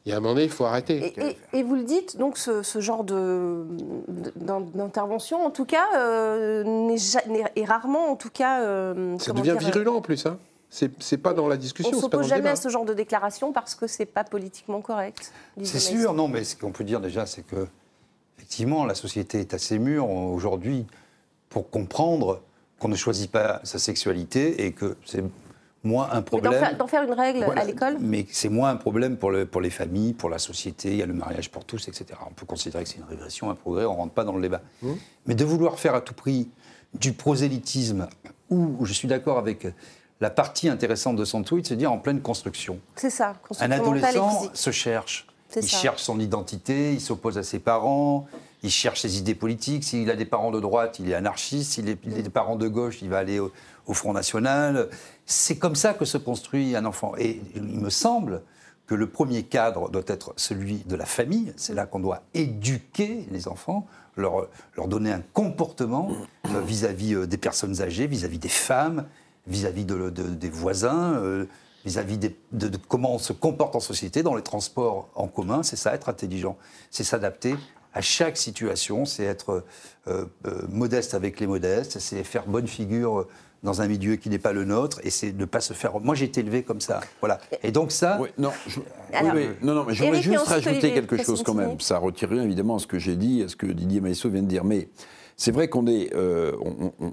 Il y a un moment donné, il faut arrêter. Et, vous le dites, donc ce, genre d'intervention, en tout cas, euh, est, rarement, en tout cas... Euh, ça devient virulent en plus, hein c'est pas dans la discussion. On ne s'oppose jamais à ce genre de déclaration parce que c'est pas politiquement correct. C'est sûr, non, mais ce qu'on peut dire déjà, c'est que effectivement, la société est assez mûre aujourd'hui pour comprendre qu'on ne choisit pas sa sexualité et que c'est moins un problème. D'en faire, une règle à l'école? Mais c'est moins un problème pour, le, pour les familles, pour la société, il y a le mariage pour tous, etc. On peut considérer que c'est une régression, un progrès, on ne rentre pas dans le débat. Mmh. Mais de vouloir faire à tout prix du prosélytisme, où je suis d'accord avec la partie intéressante de son tweet, c'est dire en pleine construction. C'est ça. Un adolescent se cherche. Il cherche son identité, il s'oppose à ses parents, il cherche ses idées politiques. S'il a des parents de droite, il est anarchiste. S'il a des parents de gauche, il va aller au, Front National. C'est comme ça que se construit un enfant. Et il me semble que le premier cadre doit être celui de la famille. C'est là qu'on doit éduquer les enfants, leur, leur donner un comportement euh, vis-à-vis euh, des personnes âgées, vis-à-vis des femmes, vis-à-vis de, des voisins, euh, vis-à-vis de, comment on se comporte en société, dans les transports en commun. C'est ça, être intelligent. C'est s'adapter à chaque situation, c'est être euh, euh, modeste avec les modestes, c'est faire bonne figure dans un milieu qui n'est pas le nôtre, et c'est ne pas se faire. Moi, j'ai été élevé comme ça, voilà. Et donc ça. Oui, non, non, non, mais je voudrais juste rajouter quelque chose quand même. Ça retire rien évidemment à ce que j'ai dit, à ce que Didier Maïsso vient de dire, mais c'est vrai qu'on est, euh,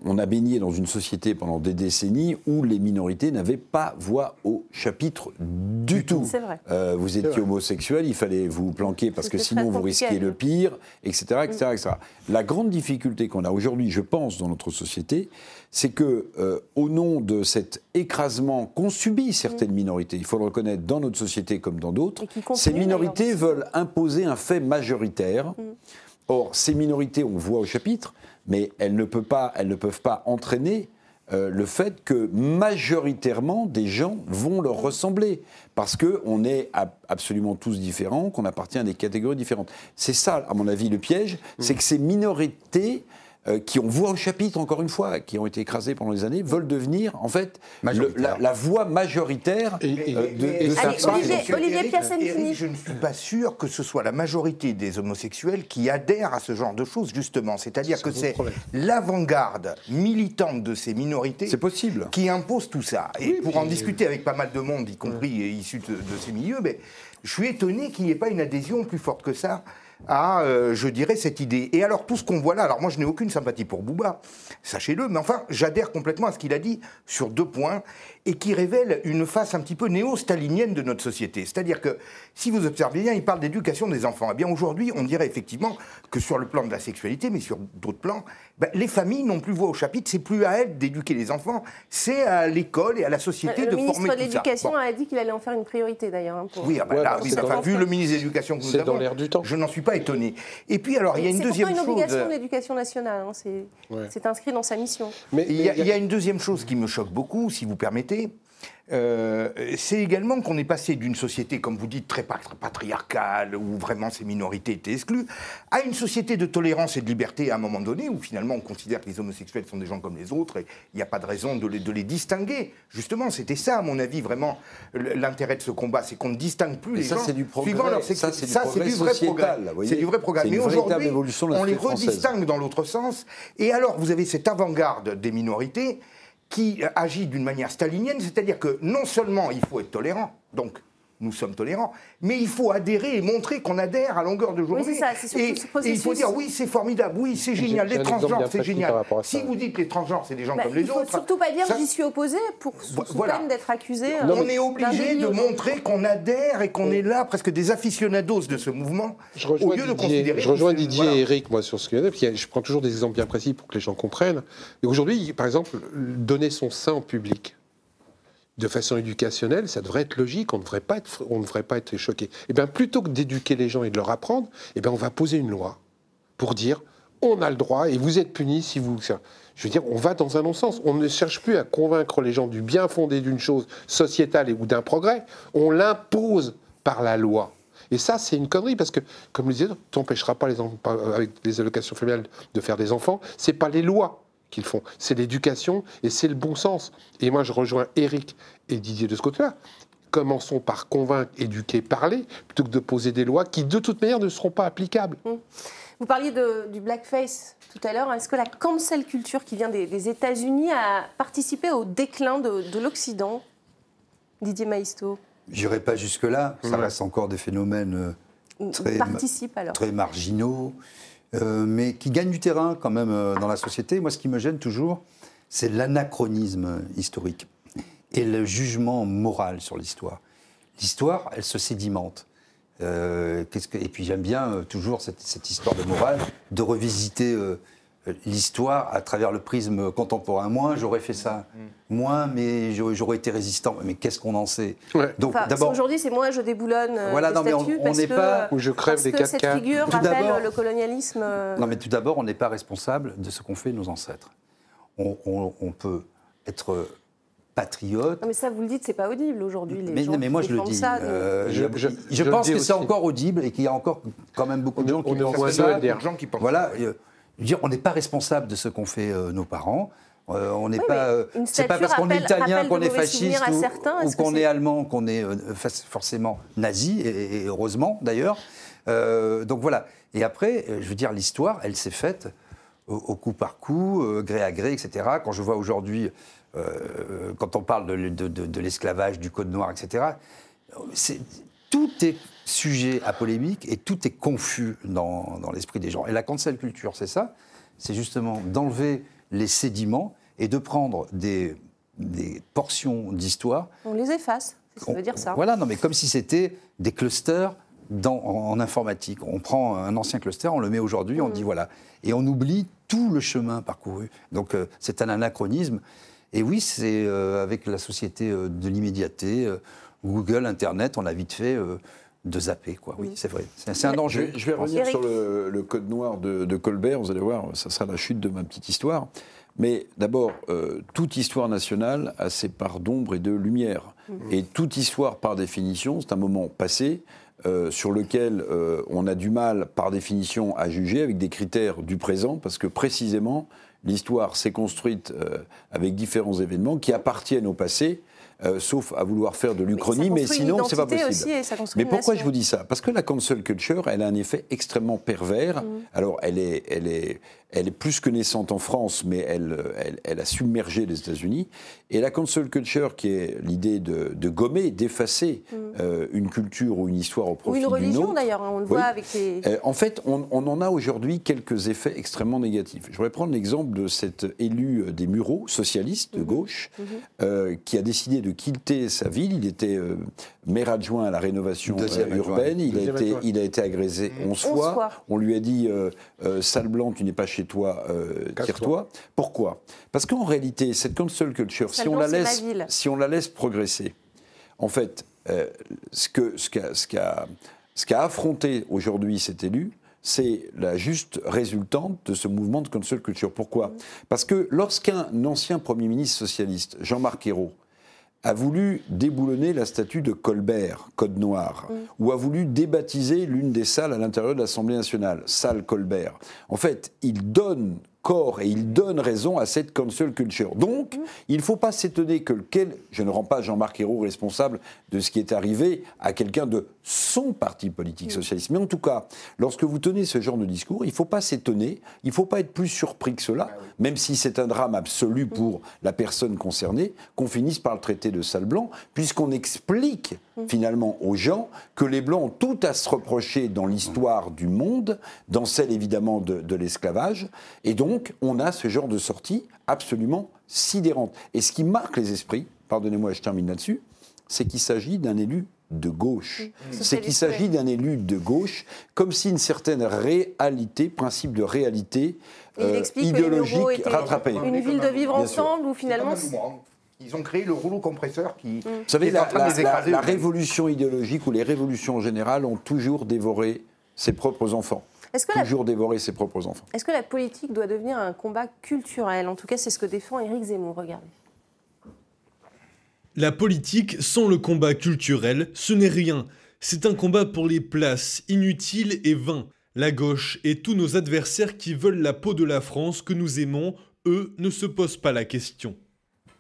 on, a baigné dans une société pendant des décennies où les minorités n'avaient pas voix au chapitre du tout. C'est vrai. Euh, vous étiez homosexuel, il fallait vous planquer parce que sinon vous risquiez le pire, etc., etc., etc. La grande difficulté qu'on a aujourd'hui, je pense, dans notre société, c'est que, euh, au nom de cet écrasement qu'ont subi certaines mm. minorités, il faut le reconnaître dans notre société comme dans d'autres, ces minorités veulent imposer un fait majoritaire. Mm. Or, ces minorités, on voit au chapitre, mais elles ne, peuvent pas, elles ne peuvent pas entraîner euh, le fait que majoritairement des gens vont leur ressembler parce qu'on est absolument tous différents, qu'on appartient à des catégories différentes. C'est ça, à mon avis, le piège, c'est que ces minorités euh, qui ont voix au chapitre, encore une fois, qui ont été écrasés pendant des années, veulent devenir, en fait, la, voix majoritaire euh, de, sa Olivier, Olivier Je ne suis pas sûr que ce soit la majorité des homosexuels qui adhèrent à ce genre de choses, justement. C'est-à-dire que c'est l'avant-garde militante de ces minorités possible. qui impose tout ça. Et pour en discuter avec pas mal de monde, y compris issus de, de ces milieux, mais je suis étonné qu'il n'y ait pas une adhésion plus forte que ça à, euh, je dirais, cette idée. Et alors, tout ce qu'on voit là, alors moi, je n'ai aucune sympathie pour Bouba, sachez-le, mais enfin, j'adhère complètement à ce qu'il a dit sur deux points et qui révèle une face un petit peu néo-stalinienne de notre société. C'est-à-dire que, si vous observez bien, il parle d'éducation des enfants. Eh bien, aujourd'hui, on dirait effectivement que sur le plan de la sexualité, mais sur d'autres plans, ben, les familles n'ont plus voix au chapitre, c'est plus à elles d'éduquer les enfants, c'est à l'école et à la société de former tout ça. Le ministre de l'Éducation a dit qu'il allait en faire une priorité d'ailleurs. Hein, oui, ah ben là, oui, enfin, vu le ministre de l'Éducation que nous avons, dans l'air du temps. je n'en suis pas étonné. Et puis alors, il y a une deuxième chose... C'est une obligation de l'éducation nationale, hein, c'est inscrit dans sa mission. Mais il y, y, a une deuxième chose qui me choque beaucoup, si vous permettez, euh, c'est également qu'on est passé d'une société, comme vous dites, très patriarcale, où vraiment ces minorités étaient exclues, à une société de tolérance et de liberté à un moment donné, où finalement on considère que les homosexuels sont des gens comme les autres et il n'y a pas de raison de les, de les distinguer. Justement, c'était ça, à mon avis, vraiment l'intérêt de ce combat, c'est qu'on ne distingue plus les ça, gens du suivant leur Ça, c'est du, vrai progrès. C'est du vrai progrès. Mais aujourd'hui, on les redistingue dans l'autre sens. Et alors, vous avez cette avant-garde des minorités qui agit d'une manière stalinienne, c'est-à-dire que non seulement il faut être tolérant, donc nous sommes tolérants. Mais il faut adhérer et montrer qu'on adhère à longueur de journée. Oui, c'est ça, et, ce et il faut dire oui, c'est formidable, oui, c'est génial, les transgenres, c'est génial. Si vous dites les transgenres, c'est des gens Bah, comme les il faut autres. surtout pas dire ça- j'y suis opposé pour sous sous Voilà. peine d'être accusé. on est obligé de montrer qu'on adhère et qu'on est là presque des aficionados de ce mouvement. Je rejoins au lieu de Didier, considérer je rejoins que Didier voilà. et Eric moi, sur ce qu'il y a, puis je prends toujours des exemples bien précis pour que les gens comprennent. Et aujourd'hui, par exemple, donner son sein en public de façon éducationnelle, ça devrait être logique, on ne devrait pas être, on ne devrait pas être choqué. Et bien, plutôt que d'éduquer les gens et de leur apprendre, eh bien, on va poser une loi pour dire on a le droit et vous êtes punis si vous. Je veux dire, on va dans un non-sens. On ne cherche plus à convaincre les gens du bien fondé d'une chose sociétale ou d'un progrès. On l'impose par la loi. Et ça, c'est une connerie parce que, comme le disait, tu n'empêcheras pas les, avec les allocations familiales de faire des enfants. C'est pas les lois qu'ils font, c'est l'éducation et c'est le bon sens. Et moi, je rejoins Eric et Didier de ce côté-là. Commençons par convaincre, éduquer, parler, plutôt que de poser des lois qui, de toute manière, ne seront pas applicables. Vous parliez de- du blackface tout à l'heure. Est-ce que la cancel culture qui vient des, des États-Unis a participé au déclin de, de l'Occident Didier Maisto? J'irai pas jusque-là, ça reste encore des phénomènes euh, Très participe alors très marginaux, euh, mais qui gagnent du terrain quand même euh, dans la société. Moi, ce qui me gêne toujours, c'est l'anachronisme historique et le jugement moral sur l'histoire. L'histoire, elle se sédimente. Euh, et puis j'aime bien toujours cette, cette histoire de morale, de revisiter l'histoire à travers le prisme contemporain. Moi, j'aurais fait ça. Moi, mais j'aurais été résistant. Mais qu'est-ce qu'on en sait Ouais. Donc, Enfin, d'abord, Aujourd'hui, c'est moi, je déboulonne euh, Voilà, les non, mais on- statues on parce n'est que, pas- euh, Ou je crève parce des que cette 4K. figure Tout rappelle d'abord- le colonialisme. euh, Non, mais tout d'abord, on n'est pas responsable de ce qu'ont fait nos ancêtres. On, on- on peut être patriote. Non, mais ça, vous le dites, c'est pas audible aujourd'hui. les Mais, gens non, mais qui moi, je le dis. ça, euh, Je- je je- je je pense que c'est encore audible et qu'il y a encore quand même beaucoup de On gens qui on en pensent ça. de Il y a dire. des gens qui pensent Voilà. euh, je veux dire, on n'est pas responsable de ce qu'ont fait euh, nos parents. Euh, on n'est Oui, pas. euh, c'est pas parce qu'on est italien qu'on est fasciste ou, ou qu'on est allemand, qu'on est euh, fa- forcément nazi, et, et heureusement d'ailleurs. Euh, donc voilà. Et après, euh, je veux dire, l'histoire, elle s'est faite au, au coup par coup, euh, gré à gré, etc. Quand je vois aujourd'hui, euh, quand on parle de, l- de- de- de l'esclavage, du code noir, etc., tout est sujet à polémique et tout est confus dans, dans l'esprit des gens. Et la cancel culture, c'est ça c'est justement d'enlever les sédiments et de prendre des, des portions d'histoire. On les efface, que On- veut dire ça. Voilà, non, mais comme si c'était des clusters dans, en, en informatique. On prend un ancien cluster, on le met aujourd'hui, on dit voilà. Et on oublie tout le chemin parcouru. Donc euh, c'est un anachronisme. Et oui, c'est euh, avec la société euh, de l'immédiateté, Google, Internet, on a vite fait de zapper, quoi. Oui, c'est vrai. C'est un Je danger. vais, je vais revenir Eric. sur le, le code noir de, de Colbert. Vous allez voir, ça sera la chute de ma petite histoire. Mais d'abord, euh, toute histoire nationale a ses parts d'ombre et de lumière. Et toute histoire, par définition, c'est un moment passé euh, sur lequel euh, on a du mal, par définition, à juger avec des critères du présent, parce que précisément, l'histoire s'est construite euh, avec différents événements qui appartiennent au passé. Euh, sauf à vouloir faire de l'Uchronie, mais, sinon, c'est pas possible. aussi et ça construit Mais pourquoi je vous dis ça? Parce que la cancel culture, elle a un effet extrêmement pervers. Mm. Alors, elle est, elle, est, elle est plus que naissante en France, mais elle, elle, elle a submergé les États-Unis. Et la cancel culture, qui est l'idée de, de gommer, d'effacer euh, une culture ou une histoire au Mm. Ou profit une d'une religion autre. d'ailleurs, hein, on le Oui. voit avec les. Euh, en fait, on, on en a aujourd'hui quelques effets extrêmement négatifs. Je voudrais prendre l'exemple de cet élu euh, des Mureaux, socialiste Mhm. de gauche, euh, qui a décidé de quitter sa ville. Il était euh, maire adjoint à la rénovation euh, urbaine. Il a, été, il a été agressé 11 11 fois. fois. On lui a dit euh, euh, Sale blanc, tu n'es pas chez toi, euh, tire-toi. Pourquoi? Parce qu'en réalité, cette cancel culture, si on, la laisse, si on la laisse progresser, en fait, euh, ce que ce qu'a ce qu'a ce qu'a affronté aujourd'hui cet élu, c'est la juste résultante de ce mouvement de cancel culture. Pourquoi? Parce que lorsqu'un ancien Premier ministre socialiste, Jean-Marc Ayrault, a voulu déboulonner la statue de Colbert, Code Noir, ou a voulu débaptiser l'une des salles à l'intérieur de l'Assemblée nationale, salle Colbert. En fait, il donne corps et il donne raison à cette cancel culture. Donc, il ne faut pas s'étonner que lequel, je ne rends pas Jean-Marc Ayrault responsable de ce qui est arrivé à quelqu'un de son parti politique socialiste. Mais en tout cas, lorsque vous tenez ce genre de discours, il ne faut pas s'étonner, il ne faut pas être plus surpris que cela, ah même si c'est un drame absolu pour la personne concernée, qu'on finisse par le traiter de sale blanc, puisqu'on explique finalement aux gens que les Blancs ont tout à se reprocher dans l'histoire du monde, dans celle évidemment de, de l'esclavage, et donc on a ce genre de sortie absolument sidérante. Et ce qui marque les esprits, pardonnez-moi, je termine là-dessus, c'est qu'il s'agit d'un élu de gauche. C'est qu'il s'agit d'un élu de gauche, comme si une certaine réalité, principe de réalité euh, idéologique rattrapait. Une ville de vivre ensemble où finalement... Ils ont créé le rouleau compresseur qui. Vous savez, la, la, révolution idéologique ou les révolutions en général ont toujours dévoré ses propres enfants. toujours dévoré ses propres enfants. Est-ce que la politique doit devenir un combat culturel? En tout cas, c'est ce que défend Éric Zemmour. Regardez. La politique sans le combat culturel, ce n'est rien. C'est un combat pour les places, inutile et vain. La gauche et tous nos adversaires qui veulent la peau de la France que nous aimons, eux, ne se posent pas la question.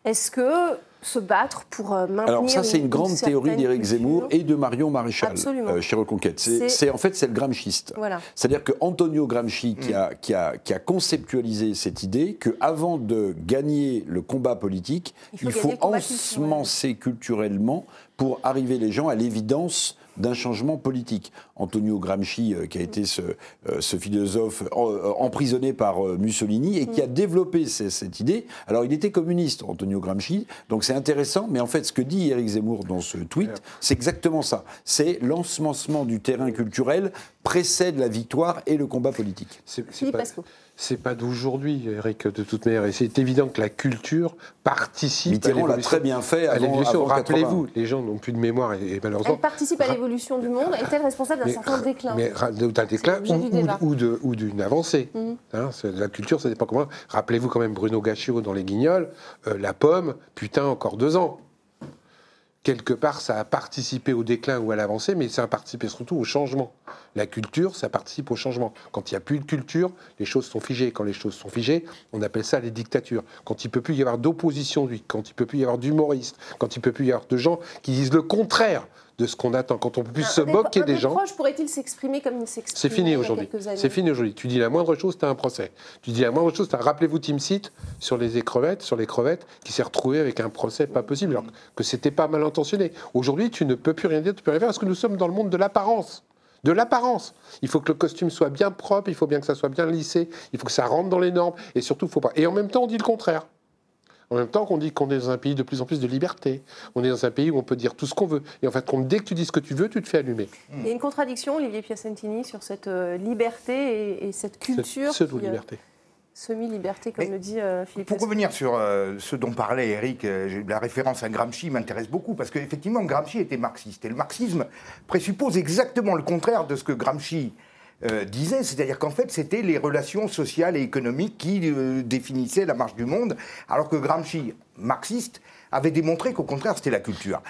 Est-ce que se battre pour euh, maintenir. Alors ça, c'est une, grande théorie d'Éric Zemmour et de Marion Maréchal euh, chez Reconquête. C'est en fait c'est le gramschiste. Voilà. C'est-à-dire que Antonio Gramsci qui, a, qui, a, qui, a, conceptualisé cette idée que avant de gagner le combat politique, il faut, il faut ensemencer culturellement pour arriver les gens à l'évidence d'un changement politique. Antonio Gramsci, euh, qui a été ce, euh, philosophe euh, emprisonné par Mussolini et qui a développé cette idée. Alors, il était communiste, Antonio Gramsci, donc c'est intéressant, mais en fait, ce que dit Éric Zemmour dans ce tweet, c'est exactement ça. C'est l'ensemencement du terrain culturel précède la victoire et le combat politique. C'est pas c'est pas d'aujourd'hui, Eric, de toute manière. Et c'est évident que la culture participe Mitterrand l'a très bien fait à l'évolution. Rappelez-vous, les gens n'ont plus de mémoire et, malheureusement. Elle participe à l'évolution du monde. Est-elle responsable d'un certain déclin Mais d'un déclin ou, ou d'une avancée. Mmh. Hein, la culture, ça dépend comment. Rappelez-vous quand même Bruno Gaccio dans Les Guignols, euh, la pomme, putain, encore deux ans quelque part, ça a participé au déclin ou à l'avancée, mais ça a participé surtout au changement. La culture, ça participe au changement. Quand il n'y a plus de culture, les choses sont figées. Quand les choses sont figées, on appelle ça les dictatures. Quand il ne peut plus y avoir d'opposition, quand il ne peut plus y avoir d'humoristes, quand il ne peut plus y avoir de gens qui disent le contraire de ce qu'on attend. Quand on peut plus se moquer des, gens. pourrait-il s'exprimer comme il s'exprime C'est fini aujourd'hui. C'est fini aujourd'hui. Tu dis la moindre chose, tu as un procès. Tu dis la moindre chose, rappelez-vous Tim Seat sur les crevettes, sur les crevettes, qui s'est retrouvé avec un procès pas possible, alors que c'était pas mal intentionné. Aujourd'hui, tu ne peux plus rien dire, tu ne peux rien faire, parce que nous sommes dans le monde de l'apparence de l'apparence. Il faut que le costume soit bien propre, il faut bien que ça soit bien lissé, il faut que ça rentre dans les normes, et surtout, il faut pas. Et en même temps, on dit le contraire. En même temps qu'on dit qu'on est dans un pays de plus en plus de liberté. On est dans un pays où on peut dire tout ce qu'on veut. Et en fait, dès que tu dis ce que tu veux, tu te fais allumer. Il y a une contradiction, Olivier Piacentini, sur cette euh, liberté et, cette culture. Pseudo-liberté. Euh, semi-liberté, comme le dit euh, Philippe. Pour revenir sur ce dont parlait Eric, la référence à Gramsci m'intéresse beaucoup, parce qu'effectivement, Gramsci était marxiste. Et le marxisme présuppose exactement le contraire de ce que Gramsci euh, disait, c'est-à-dire qu'en fait c'était les relations sociales et économiques qui euh, définissaient la marche du monde, alors que Gramsci, marxiste, avait démontré qu'au contraire c'était la culture.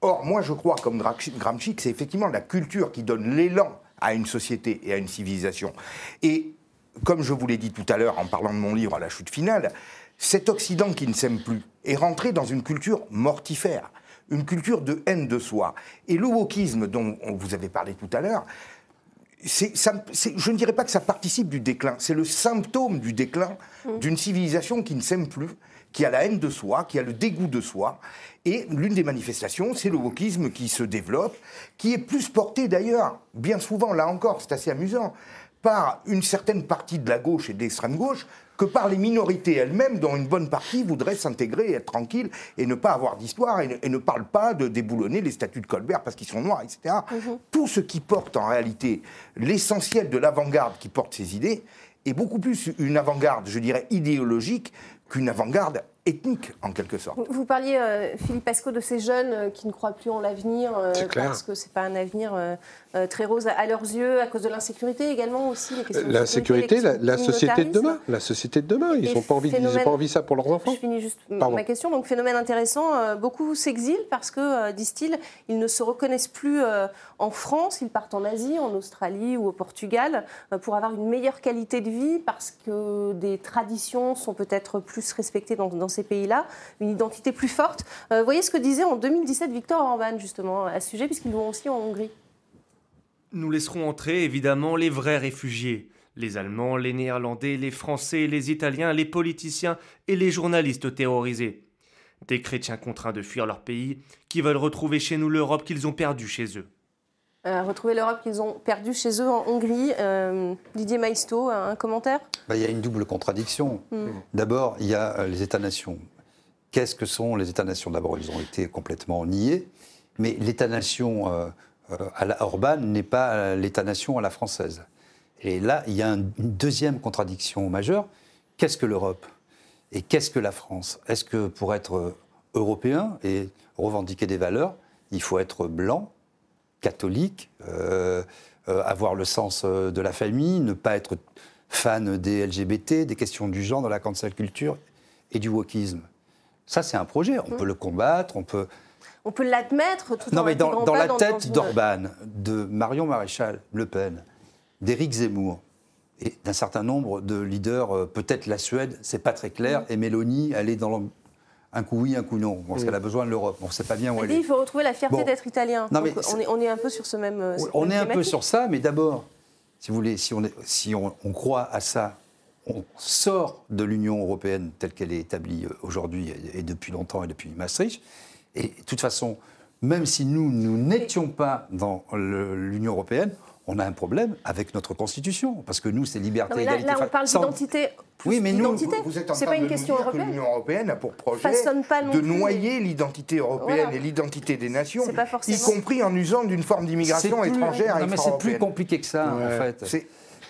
Or, moi je crois, comme Gramsci, que c'est effectivement la culture qui donne l'élan à une société et à une civilisation. Et comme je vous l'ai dit tout à l'heure en parlant de mon livre à la chute finale, cet Occident qui ne s'aime plus est rentré dans une culture mortifère, une culture de haine de soi. Et le wokisme dont vous avez parlé tout à l'heure, je ne dirais pas que ça participe du déclin, c'est le symptôme du déclin mmh. d'une civilisation qui ne s'aime plus, qui a la haine de soi, qui a le dégoût de soi. Et l'une des manifestations, c'est le wokisme qui se développe, qui est plus porté d'ailleurs, bien souvent, là encore, c'est assez amusant, par une certaine partie de la gauche et de l'extrême gauche que par les minorités elles-mêmes, dont une bonne partie voudrait s'intégrer, être tranquille et ne pas avoir d'histoire et, ne parle pas de déboulonner les statuts de Colbert parce qu'ils sont noirs, etc. Mhm. Tout ce qui porte en réalité l'essentiel de l'avant-garde qui porte ces idées est beaucoup plus une avant-garde, je dirais, idéologique qu'une avant-garde ethnique, en quelque sorte. Vous, parliez, euh, Philippe Pasco, de ces jeunes euh, qui ne croient plus en l'avenir euh, parce que ce n'est pas un avenir très rose à, leurs yeux, à cause de l'insécurité également aussi. la sécurité, la, société de demain. La société de demain. Ils n'ont pas, envie, pas envie ça pour leurs enfants. Je finis juste ma question. Donc, phénomène intéressant, beaucoup s'exilent parce que, disent-ils, ils ne se reconnaissent plus en France. Ils partent en Asie, en Australie ou au Portugal pour avoir une meilleure qualité de vie parce que des traditions sont peut-être plus respectées dans, dans ces pays-là, une identité plus forte. Euh, voyez ce que disait en 2017 Victor Orban, justement, à ce sujet, puisqu'ils vont aussi en Hongrie. Nous laisserons entrer évidemment les vrais réfugiés, les Allemands, les Néerlandais, les Français, les Italiens, les politiciens et les journalistes terrorisés. Des chrétiens contraints de fuir leur pays, qui veulent retrouver chez nous l'Europe qu'ils ont perdue chez eux. Euh, retrouver l'Europe qu'ils ont perdue chez eux en Hongrie. Euh, Didier Maisto, un commentaire? Bah, Il y a une double contradiction. Hmm. D'abord, il y a euh, les États-nations. Qu'est-ce que sont les États-nations? D'abord, ils ont été complètement niés, mais l'État-nation à la Orban n'est pas l'État-nation à la française. Et là, il y a une deuxième contradiction majeure. Qu'est-ce que l'Europe? Et qu'est-ce que la France? Est-ce que pour être européen et revendiquer des valeurs, il faut être blanc, catholique, euh, euh, avoir le sens euh, de la famille, ne pas être fan des LGBT, des questions du genre dans la cancel culture et du wokisme. Ça, c'est un projet. On peut le combattre, on peut. On peut l'admettre tout Non, mais dans, dans la tête d'Orban, de Marion Maréchal Le Pen, d'Éric Zemmour et d'un certain nombre de leaders, peut-être la Suède, c'est pas très clair, et Mélanie, elle est dans un coup oui, un coup non. Parce qu'elle a besoin de l'Europe. On ne sait pas bien où elle, est. Il faut retrouver la fierté d'être italien. on, est, on, est, un peu sur ce même. Euh, on est un peu sur ça, mais d'abord, si vous voulez, si on, est, si on, croit à ça, on sort de l'Union européenne telle qu'elle est établie euh, aujourd'hui et depuis longtemps et depuis Maastricht. Et de toute façon, même si nous, nous n'étions pas dans l'Union européenne, on a un problème avec notre constitution, parce que nous, c'est liberté, là, égalité. Là, on parle d'identité. Oui, mais nous, vous, êtes en train pas une de question dire européenne. que l'Union européenne a pour projet de noyer l'identité européenne et l'identité des nations, y compris en usant d'une forme d'immigration étrangère. Non, mais c'est plus compliqué que ça, en fait.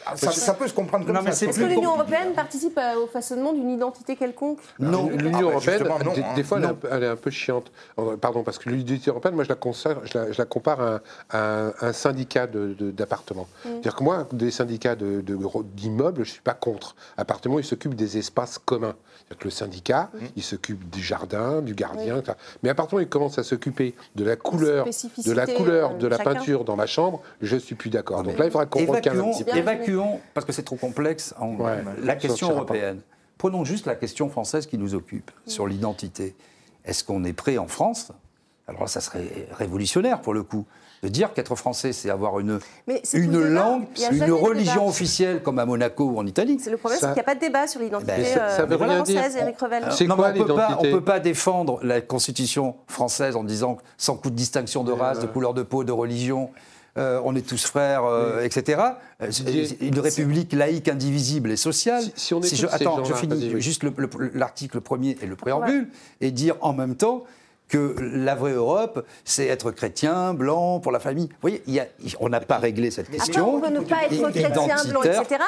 Ah, ça, peut se comprendre comme ça. Est-ce que l'Union européenne participe au façonnement d'une identité quelconque? Non, l'Union ah, bah, européenne, des, fois, elle est, un peu chiante. Pardon, parce que l'identité européenne, moi, je la, je la, compare à, un syndicat d'appartements. De, mm. C'est-à-dire que moi, des syndicats d'immeubles, de, je ne suis pas contre. Appartements, ils s'occupent des espaces communs. C'est-à-dire que le syndicat, mm. il s'occupe du jardin, du gardien. Mais appartement, il commence à s'occuper de la couleur, de la couleur, de la peinture dans ma chambre. Je ne suis plus d'accord. Donc là, il faudra comprendre qu'un petit peu parce que c'est trop complexe, la question européenne. Prenons juste la question française qui nous occupe, sur l'identité. Est-ce qu'on est prêt en France? Alors là, ça serait révolutionnaire pour le coup de dire qu'être français, c'est avoir une, une langue, une religion officielle comme à Monaco ou en Italie. C'est le problème, c'est qu'il n'y a pas de débat sur l'identité ben, euh, française, Éric Revel. C'est quoi On ne peut pas défendre la Constitution française en disant sans coup de distinction de race, de couleur de peau, de religion, euh, on est tous frères, euh, etc. Euh, une république laïque, indivisible et sociale. Si, on je, attends, je finis juste l'article premier et le préambule, et dire en même temps que la vraie Europe, c'est être chrétien, blanc, pour la famille. Vous voyez, on n'a pas réglé cette question. on peut ne pas être chrétien, blanc, etc.,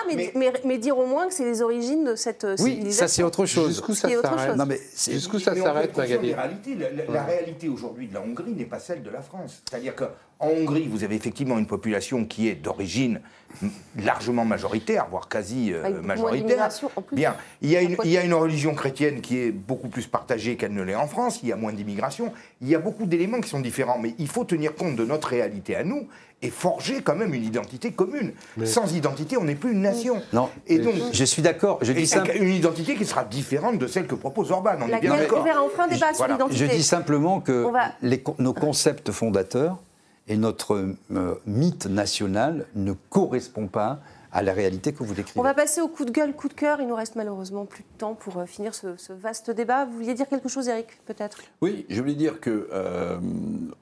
mais, dire au moins que c'est les origines de cette civilisation. Oui, ça c'est autre chose. Jusqu'où ça s'arrête Jusqu'où ça s'arrête, Magali La, réalité aujourd'hui de la Hongrie n'est pas celle de la France. C'est-à-dire qu'en Hongrie, vous avez effectivement une population qui est d'origine largement majoritaire, voire quasi euh, majoritaire. Bien, il y, a une, il y, a une, religion chrétienne qui est beaucoup plus partagée qu'elle ne l'est en France, il y a moins d'immigration, il y a beaucoup d'éléments qui sont différents, mais il faut tenir compte de notre réalité à nous et forger quand même une identité commune. Sans identité, on n'est plus une nation. Non, et donc, je suis d'accord. Je dis Une identité qui sera différente de celle que propose Orban. On est bien d'accord. sur l'identité. Je dis simplement que les, nos concepts fondateurs et notre euh, mythe national ne correspond pas à la réalité que vous décrivez. On va passer au coup de gueule, coup de cœur. Il nous reste malheureusement plus de temps pour euh, finir ce, vaste débat. Vous vouliez dire quelque chose, Eric, peut-être? Oui, je voulais dire que euh,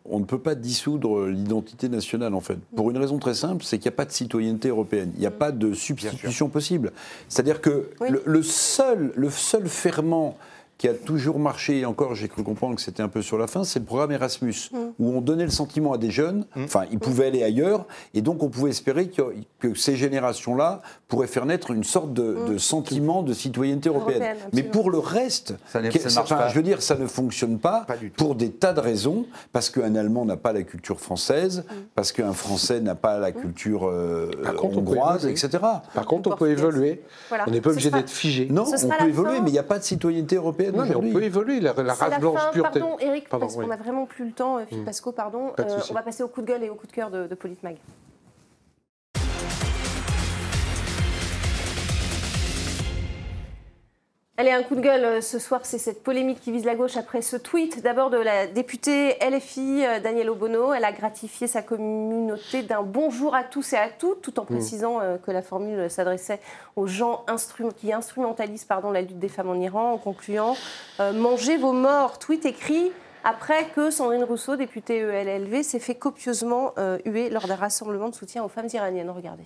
on ne peut pas dissoudre l'identité nationale, en fait, pour une raison très simple, c'est qu'il n'y a pas de citoyenneté européenne. Il n'y a mm. pas de substitution possible. C'est-à-dire que le, seul, le seul ferment qui a toujours marché, et encore j'ai cru comprendre que c'était un peu sur la fin, c'est le programme Erasmus, mm. où on donnait le sentiment à des jeunes, mm. enfin ils pouvaient aller ailleurs, et donc on pouvait espérer que, que ces générations-là pourraient faire naître une sorte de, mm. sentiment de citoyenneté européenne. Mais pour le reste, ça, enfin, je veux dire, ça ne fonctionne pas, pour des tas de raisons, parce qu'un Allemand n'a pas la culture française, parce qu'un Français n'a pas la culture euh, hongroise, etc. Par contre, on peut évoluer. On n'est pas obligé d'être figé. Non, on peut évoluer, mais il n'y a pas de citoyenneté européenne non, mais on peut évoluer. La, race blanche pure. Pardon, Eric, parce qu'on n'a vraiment plus le temps. Philippe mm. Pasco, pardon. Euh, on va passer au coup de gueule et au coup de cœur de, de Politmag. Allez, un coup de gueule euh, ce soir, c'est cette polémique qui vise la gauche après ce tweet. D'abord de la députée LFI, euh, Danielle Obono. Elle a gratifié sa communauté d'un bonjour à tous et à toutes, tout en mmh. précisant euh, que la formule s'adressait aux gens qui instrumentalisent pardon, la lutte des femmes en Iran, en concluant Mangez vos morts. Tweet écrit après que Sandrine Rousseau, députée ELLV, s'est fait copieusement huer lors d'un rassemblement de soutien aux femmes iraniennes. Regardez.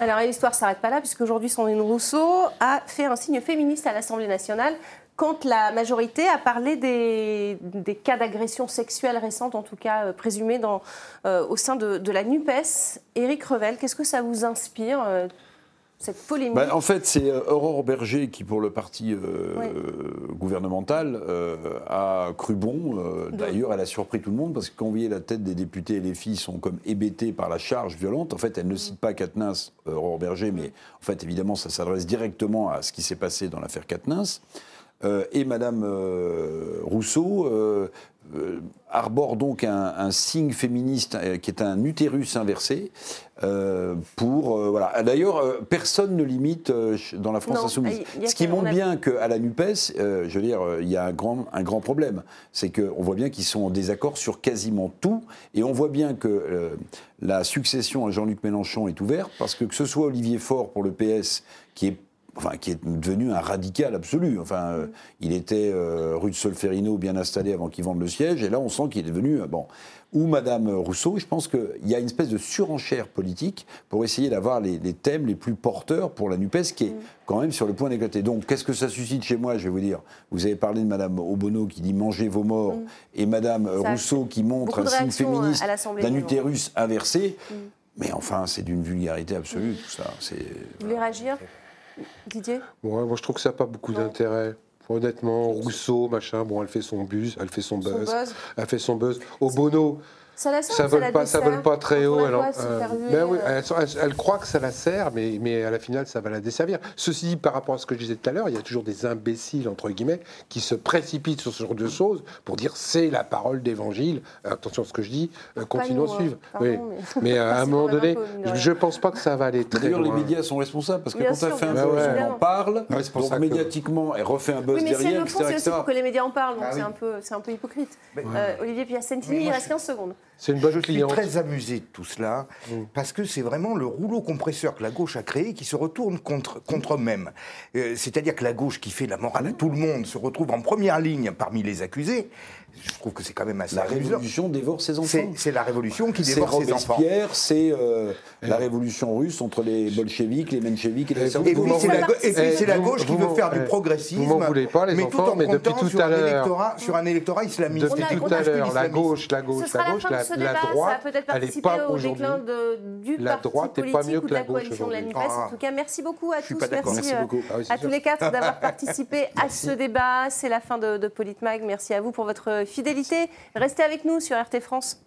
Alors l'histoire ne s'arrête pas là, puisqu'aujourd'hui Sandrine Rousseau a fait un signe féministe à l'Assemblée nationale quand la majorité a parlé des, cas d'agression sexuelle récentes, en tout cas euh, présumées dans, euh, au sein de, de, la NUPES. Éric Revel, qu'est-ce que ça vous inspire euh, cette polémique bah, En fait, c'est euh, Aurore Berger qui, pour le parti euh, gouvernemental, euh, a cru bon. D'ailleurs, elle a surpris tout le monde parce que quand vous voyez la tête des députés et les filles sont comme hébétées par la charge violente, en fait, elle ne cite pas Katnins, Aurore Berger, mais en fait, évidemment, ça s'adresse directement à ce qui s'est passé dans l'affaire Katnins. et Madame Rousseau euh, arbore donc un, signe féministe euh, qui est un utérus inversé. Euh, pour voilà. D'ailleurs, personne ne limite dans la France insoumise. Ce qui montre bien qu'à la Nupes, je veux dire, il y a un grand, un grand problème, c'est qu'on voit bien qu'ils sont en désaccord sur quasiment tout, et on voit bien que la succession à Jean-Luc Mélenchon est ouverte parce que que ce soit Olivier Faure pour le PS, qui est enfin, qui est devenu un radical absolu. Enfin, euh, il était euh, rue de Solferino bien installé avant qu'il vende le siège, et là on sent qu'il est devenu euh, bon. Ou Madame Rousseau, je pense qu'il y a une espèce de surenchère politique pour essayer d'avoir les, thèmes les plus porteurs pour la Nupes, qui est mm. quand même sur le point d'éclater. Donc, qu'est-ce que ça suscite chez moi Je vais vous dire. Vous avez parlé de Madame Obono qui dit mangez vos morts, mm. et Madame Rousseau qui montre un signe féministe d'un utérus inversé. Mm. Mais enfin, c'est d'une vulgarité absolue, tout ça. Vous voulez réagir? Didier Moi, je trouve que ça n'a pas beaucoup d'intérêt. Honnêtement, Rousseau, machin, bon, elle fait son buzz, elle fait son buzz, elle fait son buzz. Au Bono, ça la sert, vole pas, ça vole pas très haut. Elle, euh, ben oui, euh elle, croit que ça la sert, mais, mais à la finale, ça va la desservir. Ceci dit, par rapport à ce que je disais tout à l'heure, il y a toujours des imbéciles, entre guillemets, qui se précipitent sur ce genre de choses pour dire c'est la parole d'évangile. Attention à ce que je dis, euh, continuons à suivre. oui. mais, à un moment donné, je ne pense pas que ça va aller très loin. D'ailleurs, les médias sont responsables, parce que quand elle fait un buzz, on en parle, donc médiatiquement, elle refait un buzz derrière, etc. C'est aussi pour que les médias en parlent, donc ah c'est un peu hypocrite. Olivier Piacentini, il reste 15 secondes. C'est une bonne Je suis très amusé de tout cela, mm. parce que c'est vraiment le rouleau compresseur que la gauche a créé qui se retourne contre, contre eux-mêmes. Euh, c'est-à-dire que la gauche qui fait la morale à tout le monde se retrouve en première ligne parmi les accusés, je trouve que c'est quand même assez La révolution dévore ses enfants. C'est la révolution qui dévore ses enfants. Robespierre, c'est euh, la révolution russe entre les bolcheviks, les mencheviks et les Et puis c'est la, gauche qui veut faire du progressisme. Vous voulez pas, les mais enfants, mais depuis tout à l'heure. Sur un électorat islamiste. Depuis tout à l'heure, la gauche, la gauche, la gauche, la droite, elle n'est pas aujourd'hui. La droite n'est pas mieux que la gauche aujourd'hui. En tout cas, merci beaucoup à tous. Merci à tous les quatre d'avoir participé à ce débat. C'est la fin de Politmag. Merci à vous pour votre fidélité. Restez avec nous sur RT France.